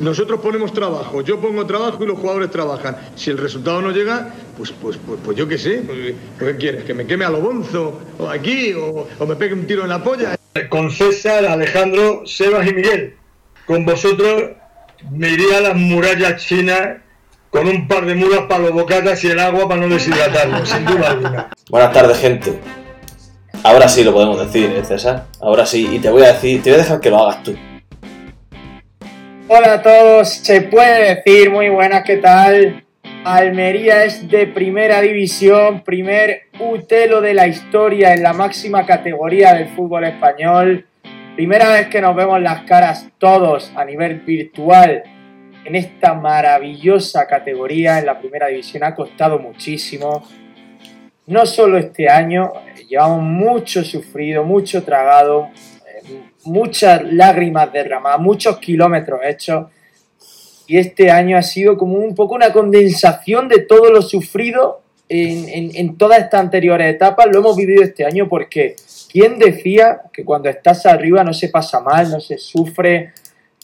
Nosotros ponemos trabajo, yo pongo trabajo y los jugadores trabajan. Si el resultado no llega, pues, pues, pues, pues yo qué sé. Pues, ¿Qué quieres? ¿Que me queme a lo bonzo? ¿O aquí? O, ¿O me pegue un tiro en la polla? Con César, Alejandro, Sebas y Miguel. Con vosotros me iría a las murallas chinas con un par de mulas para los bocatas y el agua para no deshidratarlo, sin duda alguna. Buenas tardes, gente. Ahora sí lo podemos decir, ¿eh, César. Ahora sí, y te voy a decir, te voy a dejar que lo hagas tú. Hola a todos, se puede decir, muy buenas, ¿qué tal? Almería es de primera división, primer utelo de la historia en la máxima categoría del fútbol español. Primera vez que nos vemos las caras todos a nivel virtual en esta maravillosa categoría en la primera división. Ha costado muchísimo. No solo este año, llevamos mucho sufrido, mucho tragado, muchas lágrimas derramadas, muchos kilómetros hechos. Y este año ha sido como un poco una condensación de todo lo sufrido en, en, en todas estas anteriores etapas. Lo hemos vivido este año porque ¿quién decía que cuando estás arriba no se pasa mal, no se sufre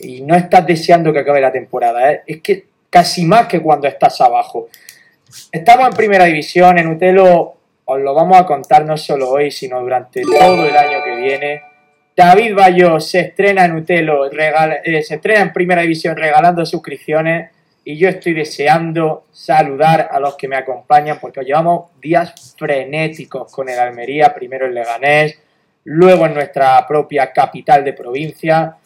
y no estás deseando que acabe la temporada? Eh? Es que casi más que cuando estás abajo. Estamos en primera división, en Utelo os lo vamos a contar no solo hoy, sino durante todo el año que viene. David Bayo se estrena en Utelo, regala, eh, se estrena en Primera División regalando suscripciones y yo estoy deseando saludar a los que me acompañan porque llevamos días frenéticos con el Almería, primero en Leganés, luego en nuestra propia capital de provincia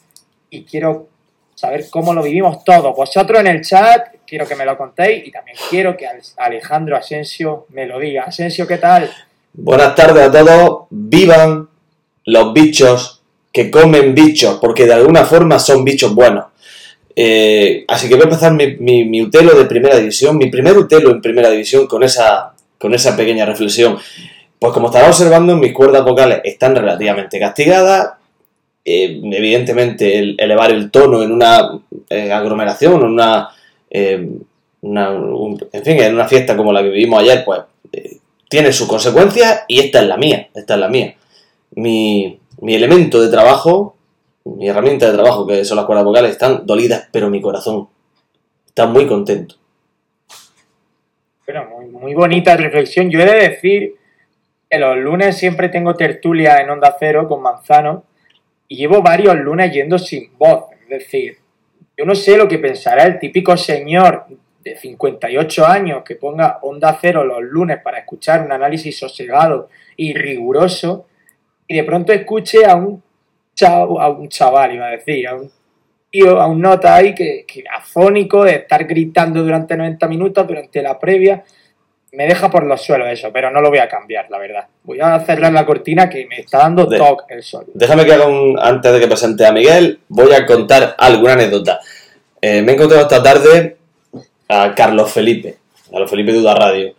y quiero saber cómo lo vivimos todos. Vosotros en el chat, quiero que me lo contéis y también quiero que Alejandro Asensio me lo diga. Asensio, ¿qué tal? Buenas tardes a todos, vivan los bichos que comen bichos, porque de alguna forma son bichos buenos. Eh, así que voy a empezar mi, mi, mi, utelo de primera división, mi primer utelo en primera división con esa, con esa pequeña reflexión. Pues como estará observando, mis cuerdas vocales están relativamente castigadas. Eh, evidentemente, el, elevar el tono en una eh, aglomeración, en una, una un, en fin, en una fiesta como la que vivimos ayer, pues tiene sus consecuencias y esta es la mía, esta es la mía. Mi, mi elemento de trabajo, mi herramienta de trabajo, que son las cuerdas vocales, están dolidas, pero mi corazón está muy contento. Bueno, muy, muy bonita reflexión. Yo he de decir que los lunes siempre tengo tertulia en Onda Cero con Manzano y llevo varios lunes yendo sin voz. Es decir, yo no sé lo que pensará el típico señor de 58 años que ponga Onda Cero los lunes para escuchar un análisis sosegado y riguroso y de pronto escuche a un chaval, a un chaval iba a decir, a un tío, a un nota ahí que, que afónico de estar gritando durante 90 minutos, durante la previa, me deja por los suelos eso, pero no lo voy a cambiar, la verdad. Voy a cerrar la cortina que me está dando de, toque el sol. Déjame que haga un, antes de que presente a Miguel, voy a contar alguna anécdota. Eh, me he encontrado esta tarde a Carlos Felipe, Carlos Felipe Duda Radio.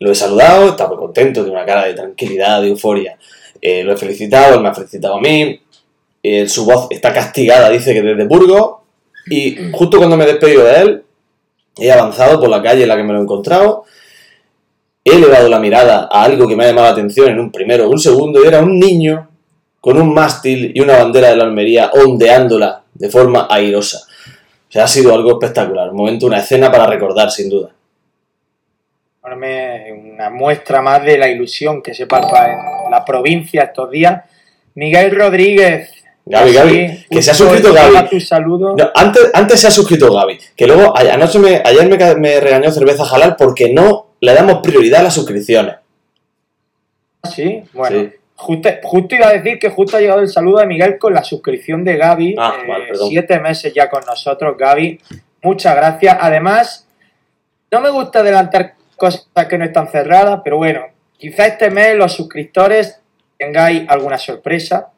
Lo he saludado, muy contento, tiene una cara de tranquilidad, de euforia. Eh, lo he felicitado, él me ha felicitado a mí. Eh, su voz está castigada, dice que desde Burgos. Y justo cuando me he despedido de él, he avanzado por la calle en la que me lo he encontrado. He elevado la mirada a algo que me ha llamado la atención en un primero o un segundo, y era un niño con un mástil y una bandera de la Almería ondeándola de forma airosa. O sea, ha sido algo espectacular. Un momento, una escena para recordar, sin duda una muestra más de la ilusión que se palpa en la provincia estos días. Miguel Rodríguez. Gaby, Gaby, que se ha suscrito Gaby. Tu saludo. No, antes, antes se ha suscrito Gaby, que luego anoche me, ayer me, me regañó cerveza jalar porque no le damos prioridad a las suscripciones. Sí, bueno. Sí. Justo, justo, iba a decir que justo ha llegado el saludo de Miguel con la suscripción de Gaby. Ah, eh, vale, siete meses ya con nosotros, Gaby. Muchas gracias. Además, no me gusta adelantar cosas que no están cerradas, pero bueno, quizá este mes los suscriptores tengáis alguna sorpresa,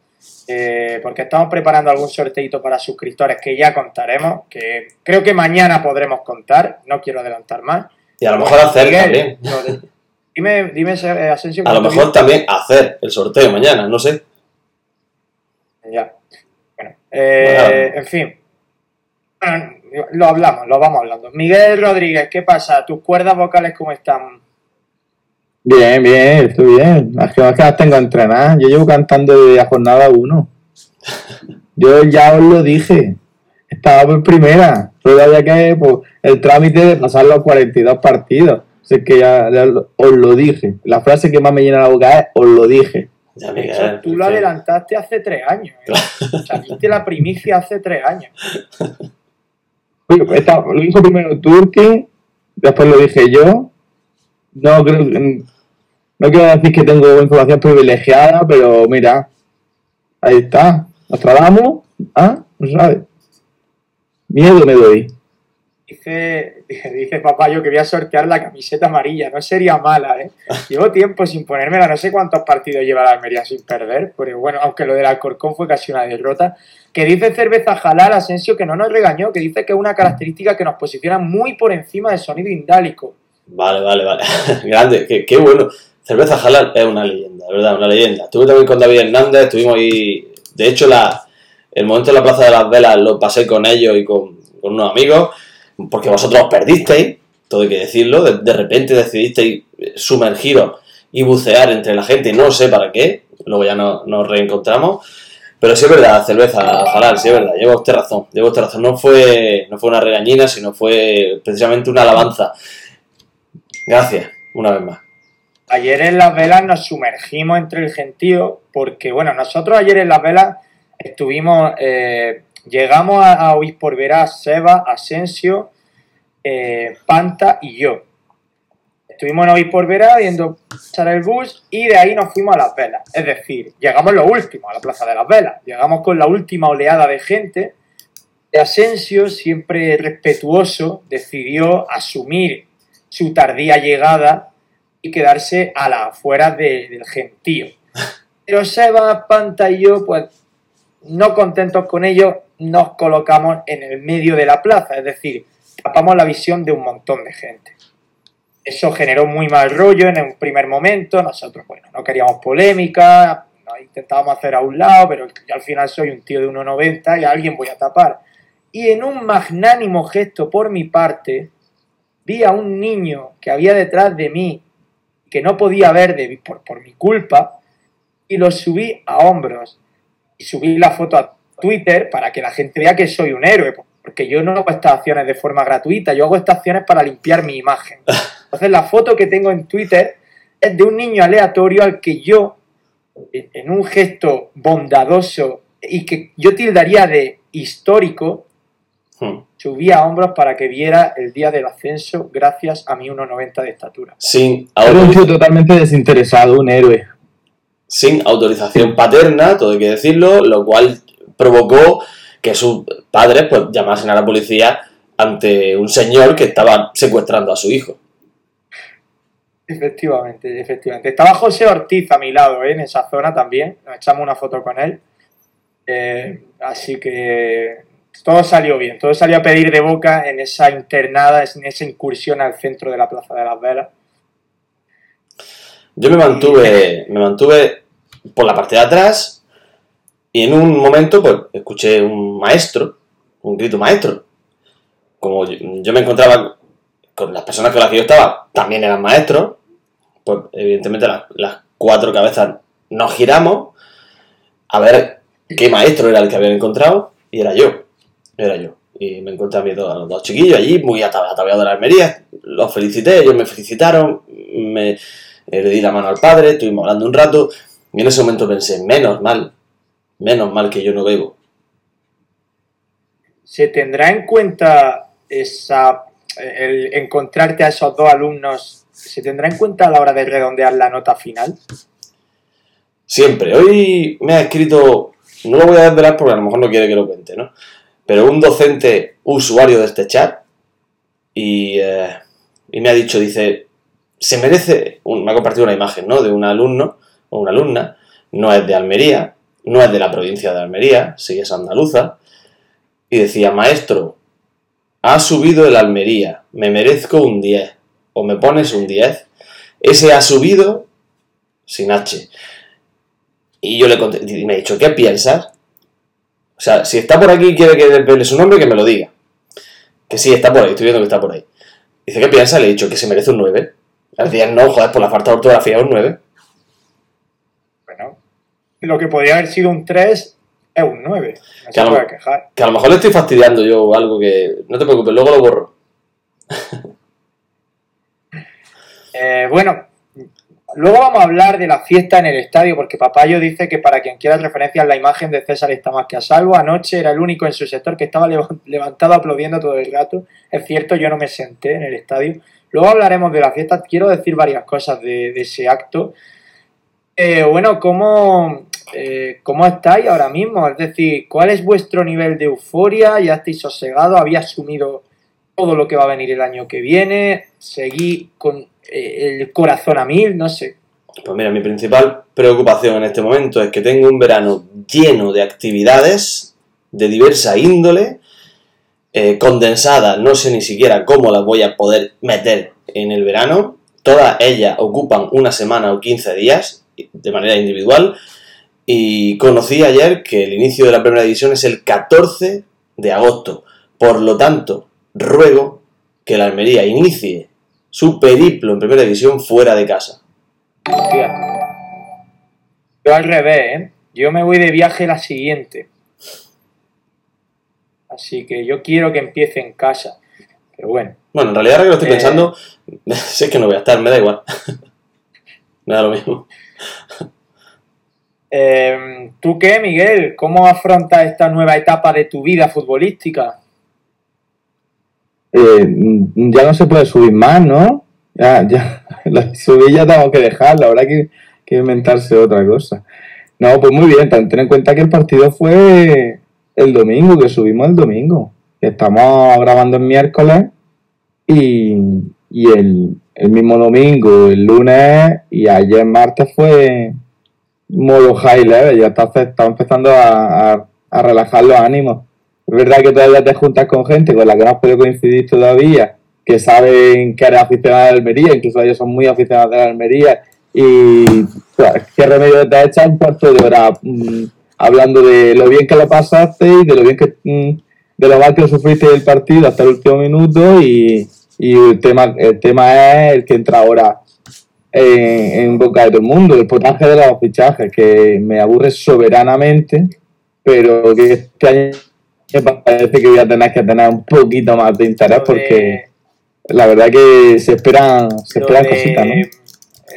eh, porque estamos preparando algún sorteito para suscriptores que ya contaremos, que creo que mañana podremos contar, no quiero adelantar más. Y a lo mejor hacer Miguel, también. Dime, dime eh, Asensio. A lo mejor bien? también hacer el sorteo mañana, no sé. Ya. Bueno, eh, bueno. en fin. Bueno, lo hablamos, lo vamos hablando. Miguel Rodríguez, ¿qué pasa? ¿Tus cuerdas vocales cómo están? Bien, bien, estoy bien. Más que más que las tengo entrenadas. Yo llevo cantando desde la jornada 1. Yo ya os lo dije. estaba por primera. Había que pues, el trámite de pasar los 42 partidos. Sé que ya, ya os lo dije. La frase que más me llena la boca es os lo dije. Ya, Miguel, hecho, tú lo adelantaste hace tres años. ¿eh? Viste la primicia hace tres años. Pues, lo dijo primero Turki, después lo dije yo. No creo no quiero decir que tengo información privilegiada, pero mira, ahí está. Nostradamus, ¿ah? No sabe. Miedo me doy. Dice, dice papá yo que voy a sortear la camiseta amarilla. No sería mala, ¿eh? Llevo tiempo sin ponérmela. No sé cuántos partidos lleva la Almería sin perder. Pero bueno, aunque lo del Alcorcón fue casi una derrota. Que dice Cerveza Jalal Asensio que no nos regañó. Que dice que es una característica que nos posiciona muy por encima del sonido indálico. Vale, vale, vale. Grande, qué, qué bueno. Cerveza Halal es una leyenda, de verdad, una leyenda. Estuve también con David Hernández, estuvimos ahí. De hecho, la, el momento en la Plaza de las Velas lo pasé con ellos y con, con unos amigos, porque vosotros os perdisteis, todo hay que decirlo. De, de repente decidisteis sumergiros y bucear entre la gente, no sé para qué. Luego ya no- nos reencontramos. Pero sí es verdad, cerveza halal, sí es verdad, lleva usted razón, lleva usted razón. No fue, no fue una regañina, sino fue precisamente una alabanza. Gracias, una vez más. Ayer en Las Velas nos sumergimos entre el gentío porque, bueno, nosotros ayer en Las Velas estuvimos, eh, llegamos a, a Seba, Asensio, eh, Panta y yo. Estuvimos en Vera viendo pasar el bus y de ahí nos fuimos a Las Velas. Es decir, llegamos lo último, a la Plaza de Las Velas. Llegamos con la última oleada de gente. Asensio, siempre respetuoso, decidió asumir su tardía llegada y quedarse a las afueras de- del gentío. Pero Seba, Panta y yo, pues no contentos con ello, nos colocamos en el medio de la plaza, es decir, tapamos la visión de un montón de gente. Eso generó muy mal rollo en un primer momento, nosotros, bueno, no queríamos polémica, nos intentábamos hacer a un lado, pero yo al final soy un tío de 1,90 y a alguien voy a tapar. Y en un magnánimo gesto por mi parte, vi a un niño que había detrás de mí, que no podía ver de, por, por mi culpa, y lo subí a hombros. Y subí la foto a Twitter para que la gente vea que soy un héroe, porque yo no hago estas acciones de forma gratuita, yo hago estas acciones para limpiar mi imagen. Entonces la foto que tengo en Twitter es de un niño aleatorio al que yo, en un gesto bondadoso y que yo tildaría de histórico, Hmm. subí a hombros para que viera el día del ascenso gracias a mi 1,90 de estatura. Sin, Era un tío totalmente desinteresado, un héroe. sin autorización paterna, todo hay que decirlo, lo cual provocó que sus padres pues llamasen a la policía ante un señor que estaba secuestrando a su hijo. Efectivamente, efectivamente. Estaba José Ortiz a mi lado, ¿eh? en esa zona también. Nos echamos una foto con él. Eh, así que todo salió bien. Todo salió a pedir de boca en esa internada, en esa incursión al centro de la Plaza de las Velas. Yo me mantuve, me mantuve por la parte de atrás y en un momento pues escuché un maestro, un grito maestro. Como yo, me encontraba con las personas con las que yo estaba, también eran maestros, pues evidentemente las, cuatro cabezas nos giramos a ver qué maestro era el que habían encontrado y era yo, era yo. Y me encontré a a los dos chiquillos allí, muy ata- ataviados de la Almería, los felicité, ellos me felicitaron, me, le di la mano al padre, estuvimos hablando un rato y en ese momento pensé, menos mal, menos mal que yo no bebo. ¿Se tendrá en cuenta esa, el encontrarte a esos dos alumnos? ¿Se tendrá en cuenta a la hora de redondear la nota final? Siempre. Hoy me ha escrito, no lo voy a desvelar porque a lo mejor no quiere que lo cuente, ¿no? Pero un docente usuario de este chat y, eh, y me ha dicho, dice, se merece, un- me ha compartido una imagen, ¿no? De un alumno o una alumna, no es de Almería, no es de la provincia de Almería, sí es andaluza, y decía, maestro, ha subido el Almería, me merezco un 10, o me pones un 10. Ese ha subido sin H. Y yo le conté, y me ha dicho, ¿qué piensas? O sea, si está por aquí y quiere que desvele su nombre, que me lo diga. Que sí, está por ahí, estoy viendo que está por ahí. Dice, ¿qué piensas? Le he dicho que se merece un 9. Al día no, joder, por la falta de ortografía un 9. Lo que podría haber sido un 3 es un 9. No Que a lo- puede quejar. Que a lo mejor le estoy fastidiando yo o algo que. No te preocupes, luego lo borro. Eh, bueno, luego vamos a hablar de la fiesta en el estadio, porque Papayo dice que para quien quiera referencias, la imagen de César está más que a salvo. Anoche era el único en su sector que estaba leva- levantado aplaudiendo todo el rato. Es cierto, yo no me senté en el estadio. Luego hablaremos de la fiesta. Quiero decir varias cosas de, de ese acto. Eh, bueno, ¿cómo, eh, ¿cómo estáis ahora mismo? Es decir, ¿cuál es vuestro nivel de euforia? ¿Ya estáis sosegados? ¿Había asumido todo lo que va a venir el año que viene? ¿Seguí con eh, el corazón a mil? No sé. Pues mira, mi principal preocupación en este momento es que tengo un verano lleno de actividades de diversa índole, eh, condensadas, no sé ni siquiera cómo las voy a poder meter en el verano. Todas ellas ocupan una semana o 15 días de manera individual. Y conocí ayer que el inicio de la primera división es el 14 de agosto. Por lo tanto, ruego que la Almería inicie su periplo en primera división fuera de casa. Hostia. Yo al revés, ¿eh? Yo me voy de viaje la siguiente. Así que yo quiero que empiece en casa. Pero bueno. Bueno, en realidad ahora que lo estoy Eh. pensando, sé que no voy a estar, me da igual. me da lo mismo. Eh, ¿Tú qué, Miguel? ¿Cómo afrontas esta nueva etapa de tu vida futbolística? Eh, ya no se puede subir más, ¿no? Ya, ya, la subir ya tengo que dejarla, habrá que, que inventarse otra cosa. No, pues muy bien, ten en cuenta que el partido fue el domingo, que subimos el domingo. Estamos grabando el miércoles y, y el, el mismo domingo, el lunes y ayer martes fue modo high level, ya está, empezando a, relajar los ánimos. Es verdad que todavía te juntas con gente con la que no has podido coincidir todavía, que saben que eres aficionado de Almería, incluso ellos son muy aficionados de la Almería, y qué remedio te echas un cuarto de hora mm, hablando de lo bien que lo pasaste y de lo bien que mm, de lo mal que sufriste del partido hasta el último minuto y, y el tema el tema es el que entra ahora en, en boca de todo el mundo, el potaje de los fichajes, que me aburre soberanamente, pero que este año me parece que voy a tener que tener un poquito más de interés Lo de- porque la verdad que se esperan, se esperan de- cositas, ¿no?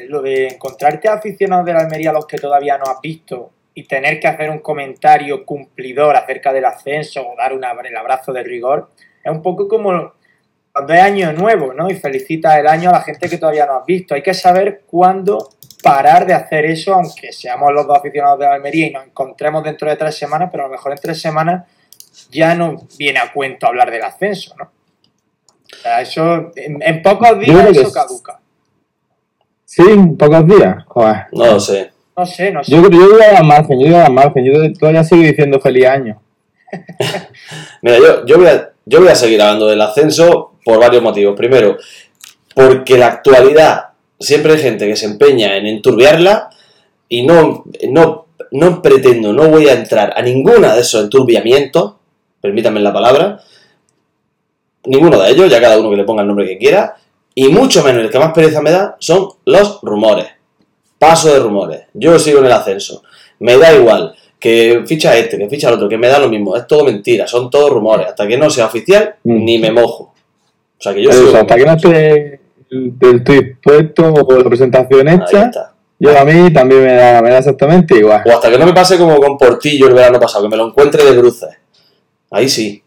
Lo de encontrarte aficionados de la Almería a los que todavía no has visto y tener que hacer un comentario cumplidor acerca del ascenso o dar un el abrazo de rigor, es un poco como cuando es año nuevo, ¿no? Y felicitas el año a la gente que todavía no has visto. Hay que saber cuándo parar de hacer eso, aunque seamos los dos aficionados de la Almería y nos encontremos dentro de tres semanas, pero a lo mejor en tres semanas ya no viene a cuento hablar del ascenso, ¿no? O sea, eso, en, en pocos días eso es- caduca. Sí, pocos días. Joder. No lo sé. No sé, no sé. Yo, yo voy a dar margen, yo voy a dar margen, yo todavía sigo diciendo feliz año. Mira, yo, yo, voy a, yo voy a seguir hablando del ascenso por varios motivos. Primero, porque la actualidad siempre hay gente que se empeña en enturbiarla y no, no, no pretendo, no voy a entrar a ninguna de esos enturbiamientos, permítanme la palabra, ninguno de ellos, ya cada uno que le ponga el nombre que quiera, y mucho menos el que más pereza me da son los rumores. Paso de rumores. Yo sigo en el ascenso. Me da igual que ficha este, que ficha el otro, que me da lo mismo. Es todo mentira, son todos rumores. Hasta que no sea oficial, Mm. ni me mojo. O sea que yo Eso, sigo. hasta que no esté el, el tweet puesto o la presentación hecha, yo a mí también me da, me da exactamente igual. O hasta que no me pase como con Portillo el verano pasado, que me lo encuentre de bruces. Ahí sí.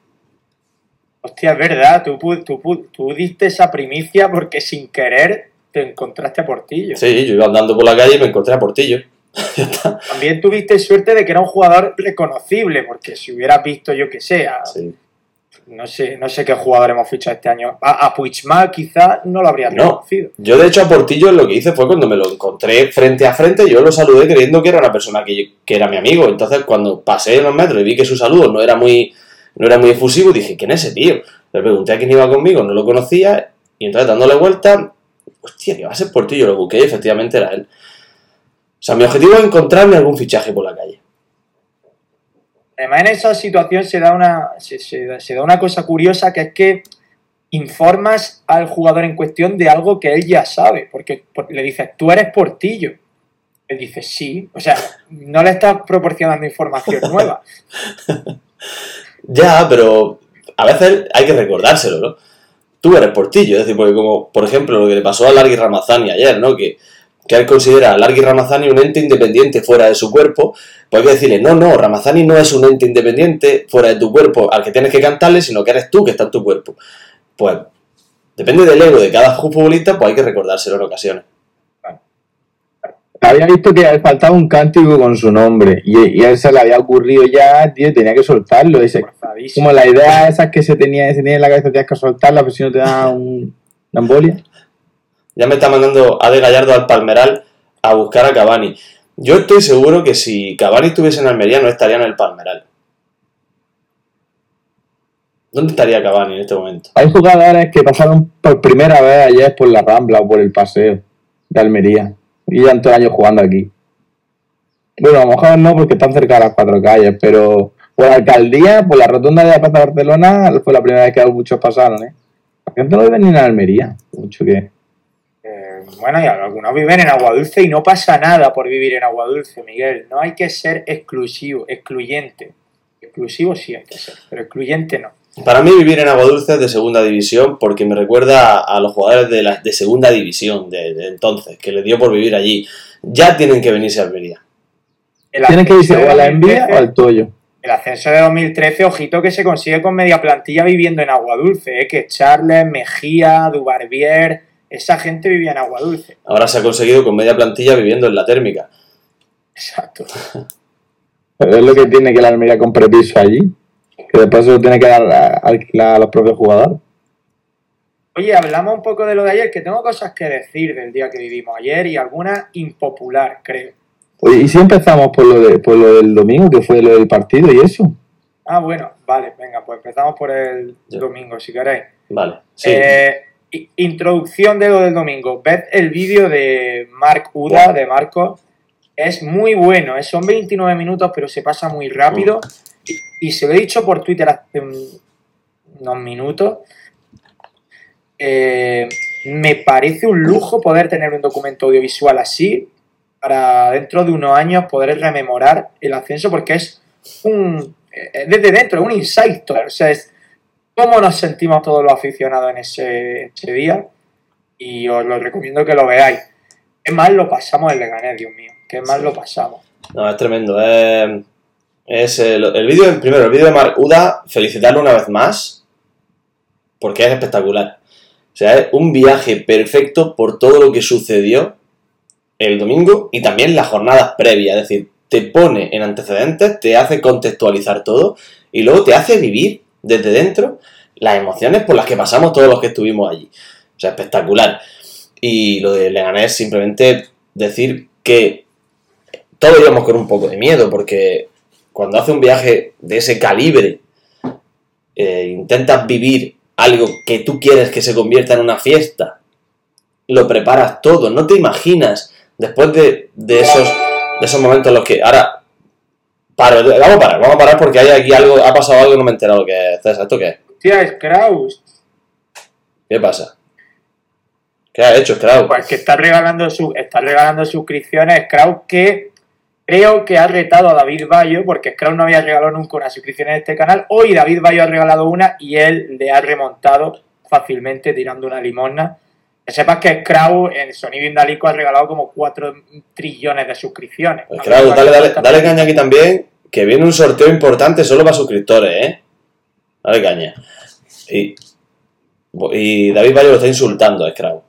Hostia, es verdad, tú, tú, tú diste esa primicia porque sin querer te encontraste a Portillo. Sí, yo iba andando por la calle y me encontré a Portillo. También tuviste suerte de que era un jugador reconocible, porque si hubieras visto, yo que sé, a- Sí. No sé, no sé qué jugador hemos fichado este año. A, a Puigmal quizás no lo habrías No. reconocido. Yo, de hecho, a Portillo lo que hice fue cuando me lo encontré frente a frente, yo lo saludé creyendo que era una persona que, que era mi amigo. Entonces, cuando pasé unos metros y vi que su saludo no era muy, no era muy efusivo, dije, ¿quién es ese tío? Le pregunté a quién iba conmigo, no lo conocía, y entonces dándole vuelta, hostia, que va a ser Portillo, lo busqué y efectivamente era él. O sea, mi objetivo es encontrarme algún fichaje por la calle. Además, en esa situación se da una, se, se da- se da una cosa curiosa que es que informas al jugador en cuestión de algo que él ya sabe, porque por- le dices, tú eres Portillo. Él dice, sí. O sea, no le estás proporcionando información nueva. Ya, pero a veces hay que recordárselo, ¿no? Tú eres portillo, es decir, porque como, por ejemplo, lo que le pasó a Largui Ramazani ayer, ¿no? Que, que él considera a Largui Ramazani un ente independiente fuera de su cuerpo, pues hay que decirle, no, no, Ramazani no es un ente independiente fuera de tu cuerpo al que tienes que cantarle, sino que eres tú que está en tu cuerpo. Pues, depende del ego de cada futbolista, pues hay que recordárselo en ocasiones. Había visto que faltaba un cántico con su nombre y, y a él se le había ocurrido ya, tío, tenía que soltarlo. Ese, como la idea esas que se tenía, se tenía en la cabeza, tenías que soltarla, pero si no te da un, una embolia. Ya me está mandando Ade Gallardo al Palmeral a buscar a Cavani. Yo estoy seguro que si Cavani estuviese en Almería no estaría en el Palmeral. ¿Dónde estaría Cavani en este momento? Hay jugadores que pasaron por primera vez ayer por la Rambla o por el paseo de Almería y ya todo el año jugando aquí. Bueno, a lo mejor no porque están cerca de las cuatro calles, pero por la alcaldía, por la rotonda de la Plaza de Barcelona, fue la primera vez que muchos pasaron, ¿eh? La gente no vive ni en Almería, mucho que. Bueno, y algunos viven en Agua Dulce y no pasa nada por vivir en Agua Dulce, Miguel. No hay que ser exclusivo, excluyente. Exclusivo sí hay que ser, pero excluyente no. Para mí vivir en Agua Dulce es de segunda división porque me recuerda a, los jugadores de, la, de segunda división de, de entonces, que les dio por vivir allí. Ya tienen que venirse a Almería. El Tienen que irse a de la envía 2013 o al Toyo. El ascenso de 2013, ojito que se consigue con media plantilla viviendo en Agua Dulce, ¿eh? que Charles, Mejía, Dubarbier, esa gente vivía en Agua Dulce. Ahora se ha conseguido con media plantilla viviendo en la térmica. Exacto. Pero es lo que tiene que la Almería compre piso allí. Que después se lo tiene que dar a, alquilar a los propios jugadores. Oye, hablamos un poco de lo de ayer, que tengo cosas que decir del día que vivimos ayer y alguna impopular, creo. Oye, y si empezamos por lo, de, por lo del domingo, que fue lo del partido y eso. Ah, bueno, vale, venga, pues empezamos por el domingo, si queréis. Vale. Sí. Eh, introducción de lo del domingo. Ved el vídeo de Marc Uda, de Marco. Es muy bueno, eh, son 29 minutos, pero se pasa muy rápido. Y, se lo he dicho por Twitter hace un- unos minutos. Eh, me parece un lujo poder tener un documento audiovisual así para dentro de unos años poder rememorar el ascenso porque es un eh, desde dentro, es un insight, o sea, es cómo nos sentimos todos los aficionados en ese, ese día y os lo recomiendo que lo veáis. Qué mal lo pasamos en Leganés, Dios mío, qué mal lo pasamos. No, es tremendo. eh, es el, el vídeo, primero, el vídeo de Marc Uda, felicitarlo una vez más, porque es espectacular. O sea, es un viaje perfecto por todo lo que sucedió el domingo y también las jornadas previas. Es decir, te pone en antecedentes, te hace contextualizar todo y luego te hace vivir desde dentro las emociones por las que pasamos todos los que estuvimos allí. O sea, espectacular. Y lo de Leganés, simplemente decir que todos íbamos con un poco de miedo, porque cuando haces un viaje de ese calibre, eh, intentas vivir algo que tú quieres que se convierta en una fiesta, lo preparas todo, no te imaginas después de, de esos, de esos momentos en los que ahora paro, vamos a parar, vamos a parar porque hay aquí algo, ha pasado algo y no me he enterado que es. ¿esto qué es? Hostia, es Kraus. ¿Qué pasa? ¿Qué ha hecho Kraus? Pues que está regalando, su, está regalando suscripciones. Kraus que creo que ha retado a David Bayo, porque Kraus no había regalado nunca una suscripción en este canal. Hoy David Bayo ha regalado una y él le ha remontado fácilmente tirando una limosna. Que sepas que Kraus en Sonido Indalico ha regalado como 4 trillones de suscripciones. Pues Kraus, dale, dale, dale caña aquí también, que viene un sorteo importante solo para suscriptores, ¿eh? Dale caña. Y, y David Valle lo está insultando a Kraus.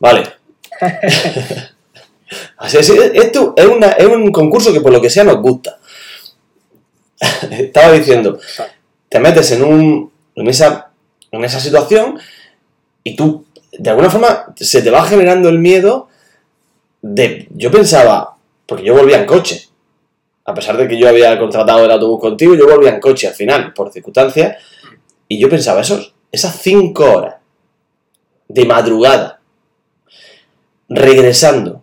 Vale. Así es, esto es, una- es un concurso que por lo que sea nos gusta. Estaba diciendo, te metes en, un, en, esa, en esa situación y tú, de alguna forma, se te va generando el miedo de... Yo pensaba, porque yo volvía en coche, a pesar de que yo había contratado el autobús contigo, yo volvía en coche al final, por circunstancias, y yo pensaba, esos, esas cinco horas de madrugada, regresando,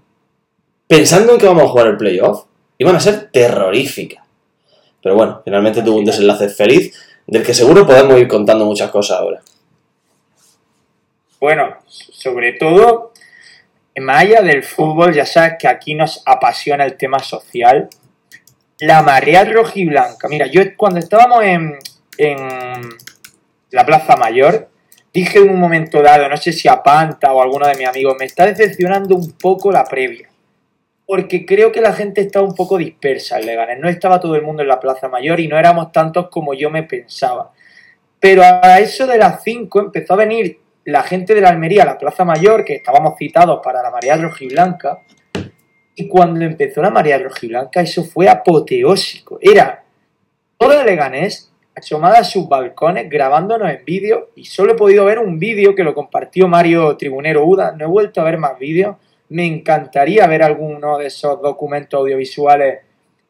pensando en que vamos a jugar el playoff, iban a ser terroríficas. Pero bueno, finalmente tuvo un desenlace feliz, del que seguro podemos ir contando muchas cosas ahora. Bueno, sobre todo más allá del fútbol, ya sabes que aquí nos apasiona el tema social. La marea rojiblanca. Mira, yo cuando estábamos en, la Plaza Mayor, dije en un momento dado, no sé si a Panta o a alguno de mis amigos, me está decepcionando un poco la previa. Porque creo que la gente estaba un poco dispersa en Leganés. No estaba todo el mundo en la Plaza Mayor y no éramos tantos como yo me pensaba. Pero a eso de las 5 empezó a venir la gente de la Almería la Plaza Mayor, que estábamos citados para la marea rojiblanca, y cuando empezó la marea rojiblanca, eso fue apoteósico. Era toda Leganés asomada a sus balcones grabándonos en vídeo, y solo he podido ver un vídeo que lo compartió Mario Tribunero Uda. No he vuelto a ver más vídeos. Me encantaría ver alguno de esos documentos audiovisuales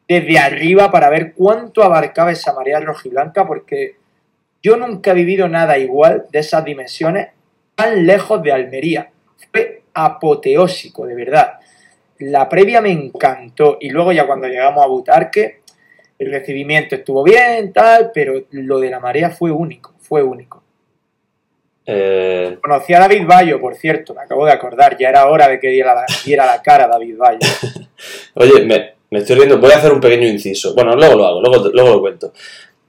desde arriba para ver cuánto abarcaba esa marea rojiblanca, porque yo nunca he vivido nada igual de esas dimensiones tan lejos de Almería. Fue apoteósico, de verdad. La previa me encantó y luego ya cuando llegamos a Butarque, el recibimiento estuvo bien, tal, pero lo de la marea fue único, fue único. Eh, Conocí a David Bayo, por cierto, me acabo de acordar, ya era hora de que diera la, diera la cara a David Bayo. Oye, me, me estoy riendo, voy a hacer un pequeño inciso. Bueno, luego lo hago, luego, luego lo cuento.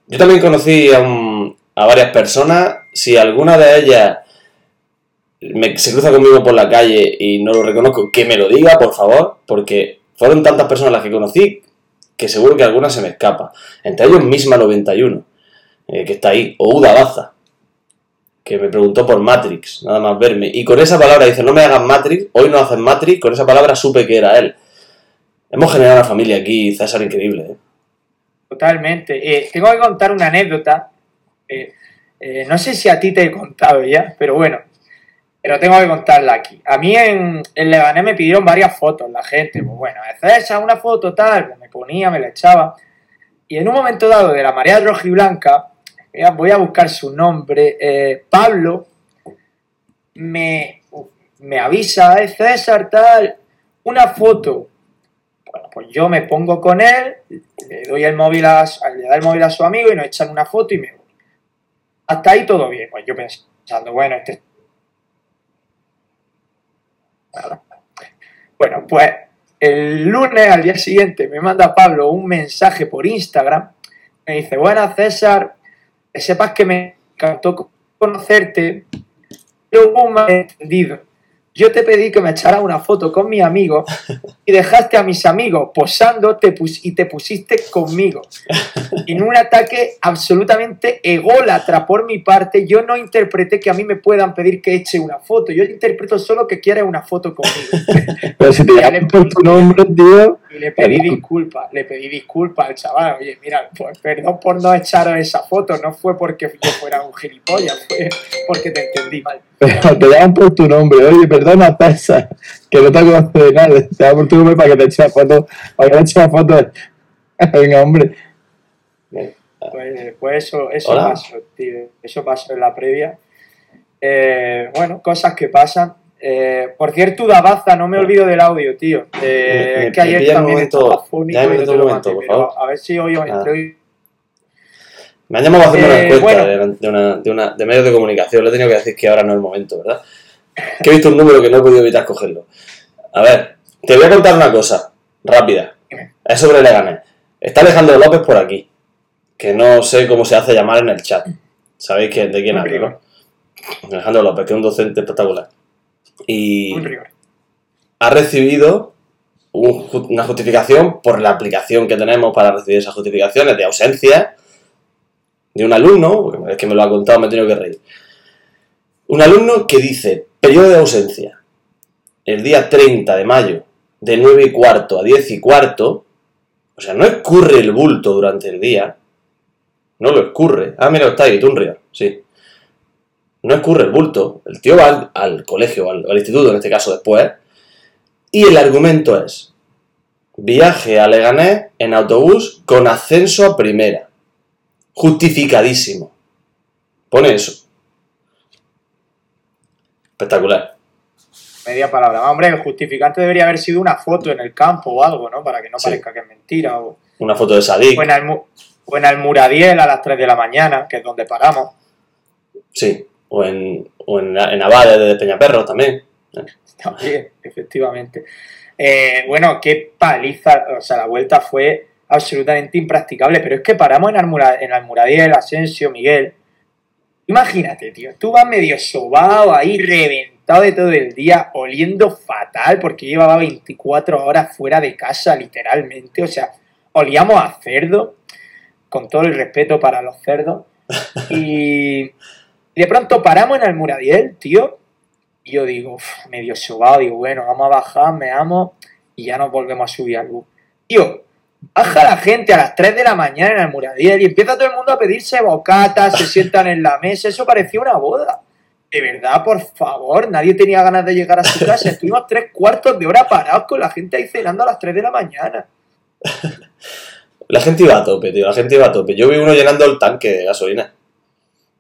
Yo también conocí a, un- a varias personas. Si alguna de ellas se cruza conmigo por la calle y no lo reconozco, que me lo diga, por favor, porque fueron tantas personas las que conocí que seguro que alguna se me escapa. Entre ellos Misma 91, eh, que está ahí, o Uda Baza, que me preguntó por Matrix, nada más verme. Y con esa palabra dice, no me hagas Matrix, hoy no hacen Matrix, con esa palabra supe que era él. Hemos generado una familia aquí, César, increíble. ¿eh? Totalmente. Eh, tengo que contar una anécdota. eh, no sé si a ti te he contado ya, pero bueno, pero tengo que contarla aquí. A mí en, en me pidieron varias fotos la gente. Pues bueno, César, una foto tal, pues me ponía, me la echaba. Y en un momento dado de la marea roja y blanca, voy a buscar su nombre, eh, Pablo, me, me avisa, "Eh, César, tal, una foto. Bueno, pues yo me pongo con él, le doy el móvil a, le da el móvil a su amigo y nos echan una foto y me voy. Hasta ahí todo bien. Pues yo pensando, bueno, este. Bueno, pues el lunes al día siguiente me manda Pablo un mensaje por Instagram. Me dice, buenas César, que sepas que me encantó conocerte, pero hubo un malentendido. Yo te pedí que me echaras una foto con mi amigo y dejaste a mis amigos posando te y te pusiste conmigo. En un ataque absolutamente ególatra por mi parte, yo no interpreté que a mí me puedan pedir que eche una foto. Yo interpreto solo que quieres una foto conmigo. Pero si te llaman por tu nombre, tío. Y le pedí disculpas, le pedí disculpas al chaval. Oye, mira, pues perdón por no echaros esa foto, no fue porque yo fuera un gilipollas, fue porque te entendí mal. Pero te llaman por tu nombre. Oye, perdona, César, que no te conozco de nada. Te llaman por tu nombre para que te eche la foto. Para que te eche la foto. Venga, hombre. Pues, pues eso, eso Hola. pasó, tío. Eso pasó en la previa. Eh, bueno, cosas que pasan. Eh, por cierto, Dabaza, no me olvido del audio, tío. Eh, Me- que ayer también momento- estaba fónico y no te un lo momento, mandé, por pero favor. a ver si hoy, Ah. entre Me han llamado a hacerme una Eh, encuesta bueno. de, una, de, una- de medios de comunicación. Le he tenido que decir que ahora no es el momento, ¿verdad? Que he visto un número que no he podido evitar cogerlo. A ver, te voy a contar una cosa, rápida. Es sobre Leganés. Está Alejandro López por aquí, que no sé cómo se hace llamar en el chat. ¿Sabéis que, de quién hablo, no? Alejandro López, que es un docente espectacular. Y un rigor. ha recibido un una justificación por la aplicación que tenemos para recibir esas justificaciones de ausencia de un alumno, porque es que me lo ha contado, me he tenido que reír. Un alumno que dice, periodo de ausencia, el día 30 de mayo, de 9 y cuarto a 10 y cuarto, o sea, no escurre el bulto durante el día, no lo escurre. Ah, mira, está ahí, Tunria, sí. No escurre el bulto, el tío va al, al colegio, al, al instituto en este caso después, y el argumento es, viaje a Leganés en autobús con ascenso a primera. Justificadísimo. Pone eso. Espectacular. Media palabra. Hombre, el justificante debería haber sido una foto en el campo o algo, ¿no? Para que no Sí. parezca que es mentira. O, Una foto de Sadik. o en, Almu- o en Almuradiel a las 3 de la mañana, que es donde paramos. Sí. O en, o en, en Abade de Peñaperro también. También, efectivamente. Eh, bueno, qué paliza, o sea, la vuelta fue absolutamente impracticable, pero es que paramos en, Almura, en Almuradiel, Asensio, Miguel. Imagínate, tío, tú vas medio sobado ahí, reventado de todo el día, oliendo fatal, porque llevaba 24 horas fuera de casa, literalmente, o sea, olíamos a cerdo, con todo el respeto para los cerdos, y de pronto paramos en Almuradiel, tío, y yo digo, medio sobado, digo, bueno, vamos a bajar, me amo, y ya nos volvemos a subir al bus. Tío, baja la gente a las 3 de la mañana en Almuradiel y empieza todo el mundo a pedirse bocatas, se sientan en la mesa, eso parecía una boda. De verdad, por favor, nadie tenía ganas de llegar a su casa. Estuvimos tres cuartos de hora parados con la gente ahí cenando a las 3 de la mañana. La gente iba a tope, tío, la gente iba a tope. Yo vi uno llenando el tanque de gasolina.